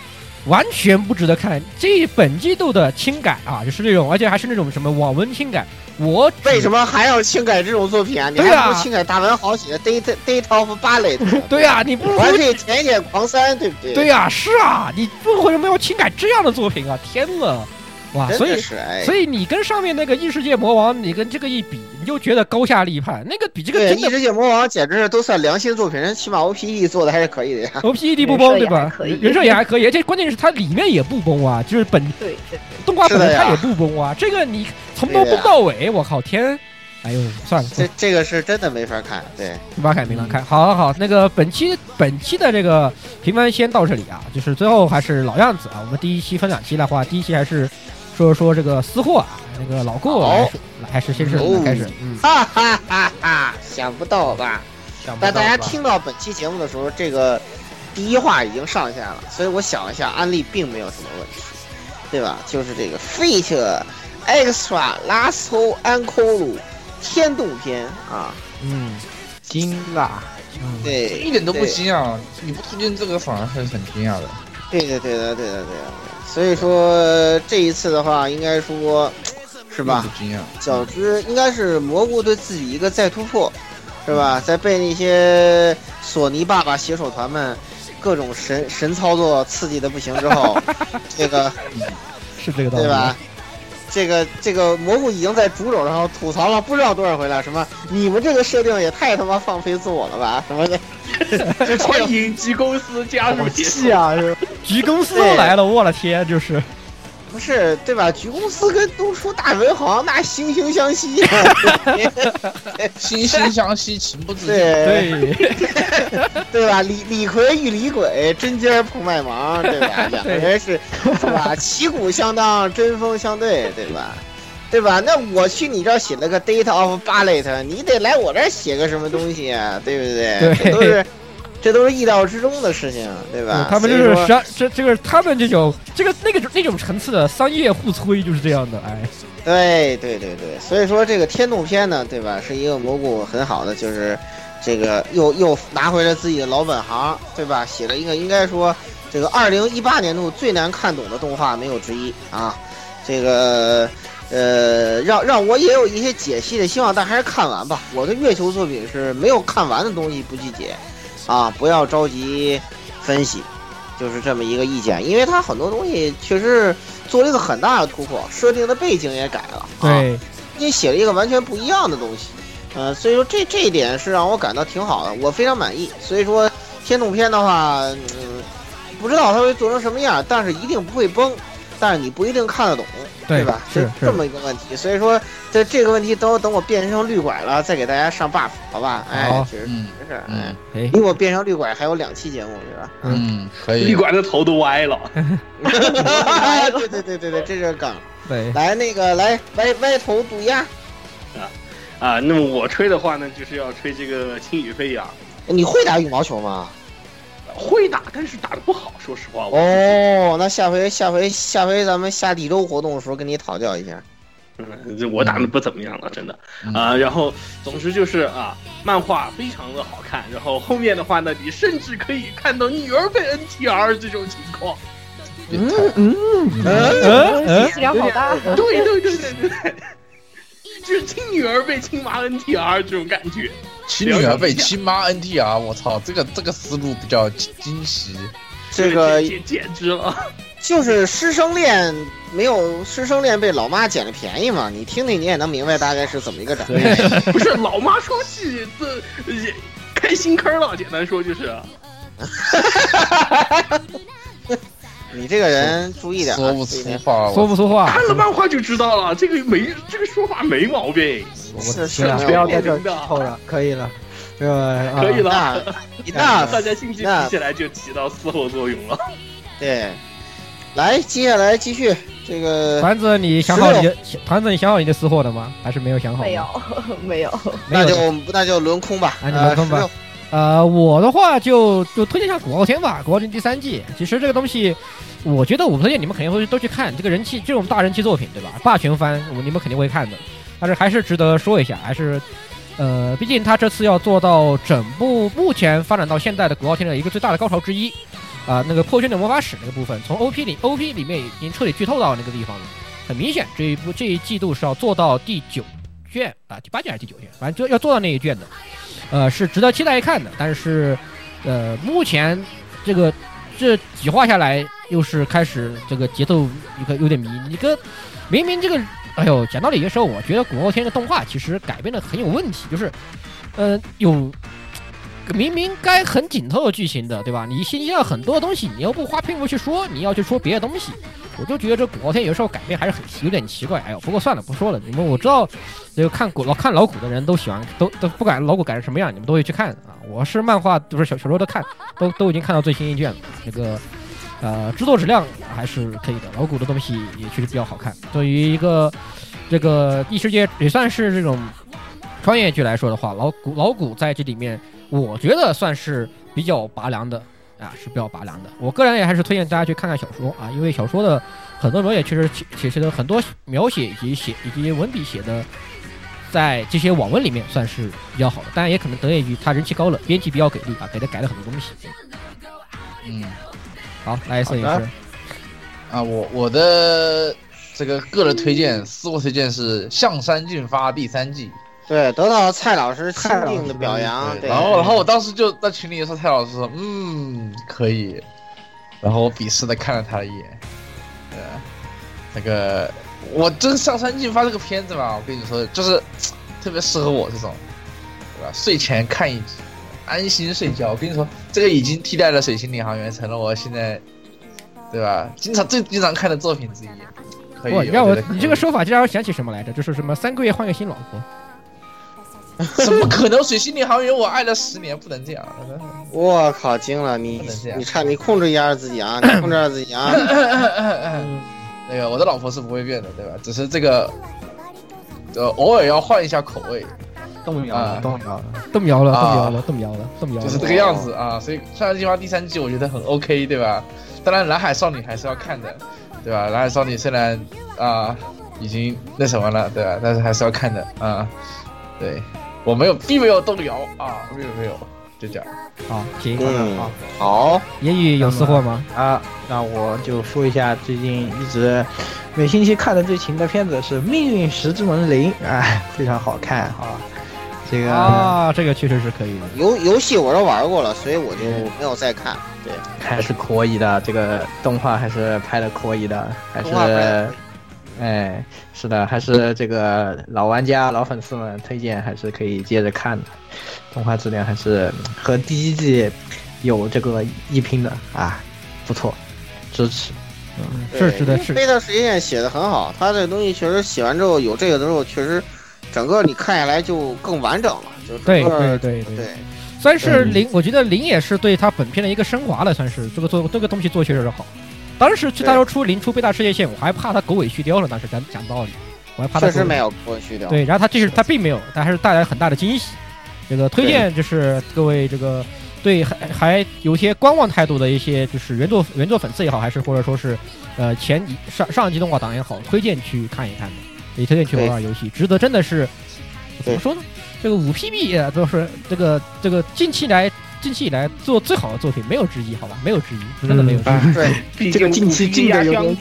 完全不值得看。这本季度的轻改啊，就是这种，而且还是那种什么网文轻改。我为什么还要轻改这种作品啊？你对啊还不如轻改大文豪写的《Date Date of Ballet》。对啊、你不如我还可以填一点狂三，对不对？对啊、是啊，你为什么要轻改这样的作品啊？天呐，哇！所以。所以你跟上面那个异世界魔王，你跟这个一比，你就觉得高下立判。那个比这个对，真的异世界魔王简直是都算良心作品，人起码 OPE 做的还是可以的呀。OPED 不崩对吧人设也还可以，而且关键是它里面也不崩啊，就是本对 对动画本身它也不崩啊。这个你从头崩到尾，我靠天！哎呦，算了，这这个是真的没法看，对，没法看，没法看。好好好，那个本期本期的这个评分先到这里啊，就是最后还是老样子啊，我们第一期分两期的话，第一期还是说说这个私货啊，那个老顾好来还是先是哦开始，嗯，哈哈哈哈！想不到吧？想不但大家听到本期节目的时候，这个第一话已经上线了，所以我想了一下，安利并没有什么问题，对吧？就是这个 Fate Extra Lasso Ankle 天动篇啊，嗯，惊啦，嗯，对，一点都不惊讶，你不推荐这个反而是很惊讶的。对的，对的，对的，对的。所以说这一次的话，应该说是吧并？不惊讶，较之应该是蘑菇对自己一个再突破，是吧？在被那些索尼爸爸携手团们各种神神操作刺激的不行之后，这个是这个道理，对吧？这个这个蘑菇已经在主手上吐槽了不知道多少回了，什么你们这个设定也太他妈放飞自我了吧，什么的，就 欢迎 G 公司加入好协气啊！是吧局公司都来了，我的天，就是不是对吧？局公司跟东出大文豪那惺惺相惜、啊，惺惺相惜，情不自禁。对对，吧？李李逵遇李鬼，针尖碰麦芒，对吧？两个人是是吧？旗鼓相当，针锋相对，对吧？对吧？那我去你这儿写了个 date of ballet，你得来我这儿写个什么东西啊？对不对？对都是这都是意料之中的事情，对吧？他们就是商这这个他们这种这个那个那种层次的商业互吹就是这样的，哎，对对对对，所以说这个天动篇呢，对吧？是一个蘑菇很好的，就是这个又又拿回了自己的老本行，对吧？写了一个应该说这个二零一八年度最难看懂的动画没有之一啊。这个呃，让让我也有一些解析的希望，但还是看完吧。我的月球作品是没有看完的东西不去解啊，不要着急分析，就是这么一个意见，因为它很多东西确实做了一个很大的突破，设定的背景也改了，啊，对，你写了一个完全不一样的东西，呃，所以说这这一点是让我感到挺好的，我非常满意。所以说天动篇的话，嗯，不知道它会做成什么样，但是一定不会崩，但是你不一定看得懂，对吧？是是这么一个问题，所以说这这个问题等我等我变成绿拐了，再给大家上 buff，好吧？哎好，这是嗯这事儿，嗯哎，哎，离我变成绿拐还有两期节目是吧？嗯，可以。绿拐的头都歪了。对对对对对，这是个梗。对，来，那个来歪歪头堵鸭，啊，那么我吹的话呢，就是要吹这个轻羽飞扬。你会打羽毛球吗？会打，但是打的不好，说实话。哦，那下回下回下回咱们下地州活动的时候跟你讨教一下。嗯，这我打的不怎么样了，真的嗯啊。然后，总之就是啊，漫画非常的好看。然后后面的话呢，你甚至可以看到女儿被 NTR 这种情况。嗯嗯嗯嗯质量好大。对对对对对对，就是亲女儿被亲妈 NTR 这种感觉。亲女儿被亲妈 NTR，我操，这个这个思路比较惊喜。这个简简直了，就是师生恋没有师生恋被老妈捡了便宜嘛？你听听你也能明白大概是怎么一个展开。不是老妈说起这也开新坑了，简单说就是。你这个人注意点、啊，说不出话，说不出话。看了漫画就知道了，这个没这个说法没毛病。是行了，是不要在这儿剧透了，可以了，这可以了。那大家兴趣提起来就起到嘶吼作用了。对，来，接下来继续这个。团子，你想好你的团子，你想好你的私货了吗？还是没有想好？没有，没有。那就那就轮空吧，那就轮空吧。呃，我的话就就推荐一下《古傲天》吧，《古傲天》第三季。其实这个东西，我觉得我不推荐你们肯定会都去看，这个人气这种大人气作品，对吧？霸权番，我你们肯定会看的。但是还是值得说一下，还是，呃，毕竟他这次要做到整部目前发展到现在的《古傲天》的一个最大的高潮之一，啊、那个破圈的魔法使那个部分，从 OP 里 OP 里面已经彻底剧透到那个地方了。很明显，这一部这一季度是要做到第九卷啊，第八卷还是第九卷，反正就要做到那一卷的。呃，是值得期待一看的，但是，呃，目前这个这几话下来，又是开始这个节奏一个有点迷。你个明明这个，哎呦，讲道理的时候，我觉得《古傲天》的动画其实改编的很有问题，就是，呃，有明明该很紧凑的剧情的，对吧？你信息量很多东西，你又不花篇幅去说，你要去说别的东西，我就觉得这《古傲天》有时候改编还是很有点奇怪。哎呦，不过算了，不说了。你们我知道，这个看古老看老古的人都喜欢，都都不管老古改成什么样，你们都会去看啊。我是漫画就是小小说都看，都都已经看到最新一卷了。这个呃制作质量还是可以的，老古的东西也确实比较好看。对于一个这个异世界也算是这种穿越剧来说的话，老古老古在这里面，我觉得算是比较拔凉的。啊，是比较拔凉的。我个人也还是推荐大家去看看小说啊，因为小说的很多描写确实写写的很多描写以及写以及文笔写的，在这些网文里面算是比较好的。当然也可能得益于他人气高了，编辑比较给力啊，给他改了很多东西。嗯，好，来摄影师啊，我我的这个个人推荐，私我推荐是《向山进发》第三季。对，得到蔡老师肯定的表扬。对，然后，然后我当时就在群里说，蔡老师说，嗯，可以。然后我鄙视的看了他一眼。对，那个我这个上山进发这个片子吧，我跟你说，就是特别适合我这种，对吧？睡前看一集，安心睡觉。我跟你说，这个已经替代了《水星领航员》，成了我现在，对吧？经常最经常看的作品之一。可以，哇，让我你这个说法就让我想起什么来着？就是什么三个月换个新老婆。怎么可能？水星领航员我爱了十年，不能这样。我靠，惊了！你你看你控制一下自己啊！你控制一下自己啊！那个我的老婆是不会变的，对吧？只是这个，呃，偶尔要换一下口味。动摇了，动摇了，动摇了，动摇啊了，动摇了，动摇了，就是这个样子啊。所以《上山计划》第三季我觉得很 OK，对吧？当然，《蓝海少女》还是要看的，对吧？《蓝海少女》虽然啊已经那什么了，对吧？但是还是要看的啊。对，我没有，并没有动摇啊，没有没有，就这样。好，行，嗯好，好。言语有私货吗？啊，那我就说一下最近一直每星期看的最勤的片子是《命运石之门零》，哎，非常好看啊。这个啊，这个确实是可以的。游游戏我都玩过了，所以我就没有再看。对，还是可以的，这个动画还是拍的可以的，还是，哎，是的，还是这个老玩家、老粉丝们推荐，还是可以接着看的。动画质量还是和第一季有这个一拼的啊，不错，支持。嗯，是是的是因为贝塔实验写的很好，他这东西确实写完之后有这个之后，确实整个你看下来就更完整了。就整对对对对对，算是零，我觉得零也是对他本片的一个升华了，算是这个做这个东西做确实是好。当时去他说出零出贝大世界线，我还怕他狗尾续貂了，当时讲讲道理，我还怕他确实没有狗尾续貂。对，然后他这是他并没有，但还是带来很大的惊喜。这个推荐就是各位这个对还还有些观望态度的一些，就是原作原作粉丝也好，还是或者说是呃前一上上一季动画党也好，推荐去看一看的，你推荐去玩玩游戏，值得真的是怎么说呢？这个五 PB 啊，就是这个这个近期来近期以来做最好的作品，没有之一，好吧，没有之一，真的没有之一，对，这个近期进的有点。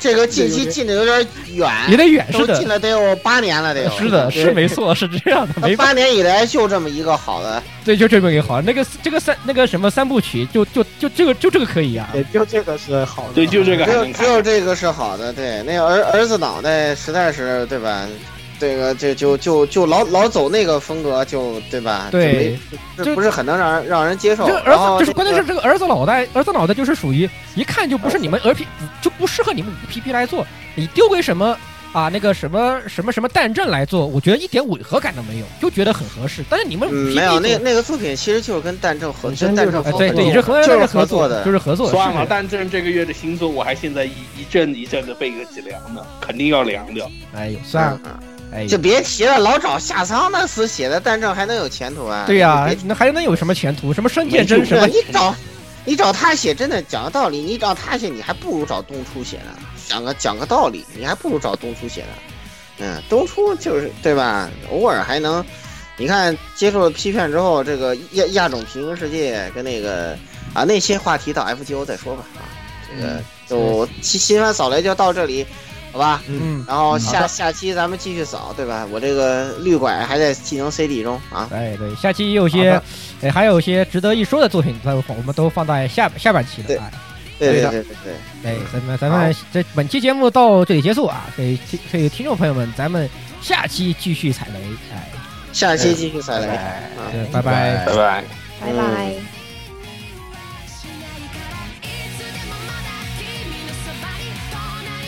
这个近期进的有点远，有点远，是都的，进了得有八年了，得有。是的，是没错，是这样的，没八年以来就这么一个好的，对，就这么一个好，那个这个三那个什么三部曲，就就就这个就这个可以啊，对就这个是好的。对，就这个只有只。有这个是好的。对，那个儿儿子脑袋实在是对吧？这个就就就就老老走那个风格，就对吧？对，就不是很能让人让人接受。这个儿子就是关键是这个儿子脑袋，儿子脑袋就是属于一看就不是你们儿 P 就不适合你们五 PP 来做，你丢给什么啊那个什么什么什么蛋阵来做，我觉得一点违和感都没有，就觉得很合适。但是你们没有那那个作品其实就是跟蛋正合，本身跟蛋正合就是哎对对，也是合就是是合作的，就是合作。算了，是的但这这个月的新作，我还现在一一阵一阵的背个脊梁呢，肯定要凉掉。哎呦，算了，哎就别提了，老找夏桑那厮写的蛋正还能有前途啊？对呀别，那还能有什么前途？什么深没就见真什么是？你找你找他写，真的讲个道理，你找他写，你还不如找东初写呢。讲个讲个道理，你还不如找东初写呢。嗯，东初就是对吧？偶尔还能，你看接受了批判之后，这个亚亚种平行世界跟那个啊那些话题到 FGO 再说吧啊，这个就新新番扫雷就到这里，好吧？嗯，然后下下期咱们继续扫，对吧？我这个绿拐还在技能 CD 中啊。哎对，下期也有些哎还有一些值得一说的作品，我们都放在下下半期对了。哎对对对的对对对。哎，咱们咱们这本期节目到这里结束啊！所以听所以听众朋友们，咱们下期继续踩雷，哎，下期继续踩雷。拜拜。拜拜。拜拜。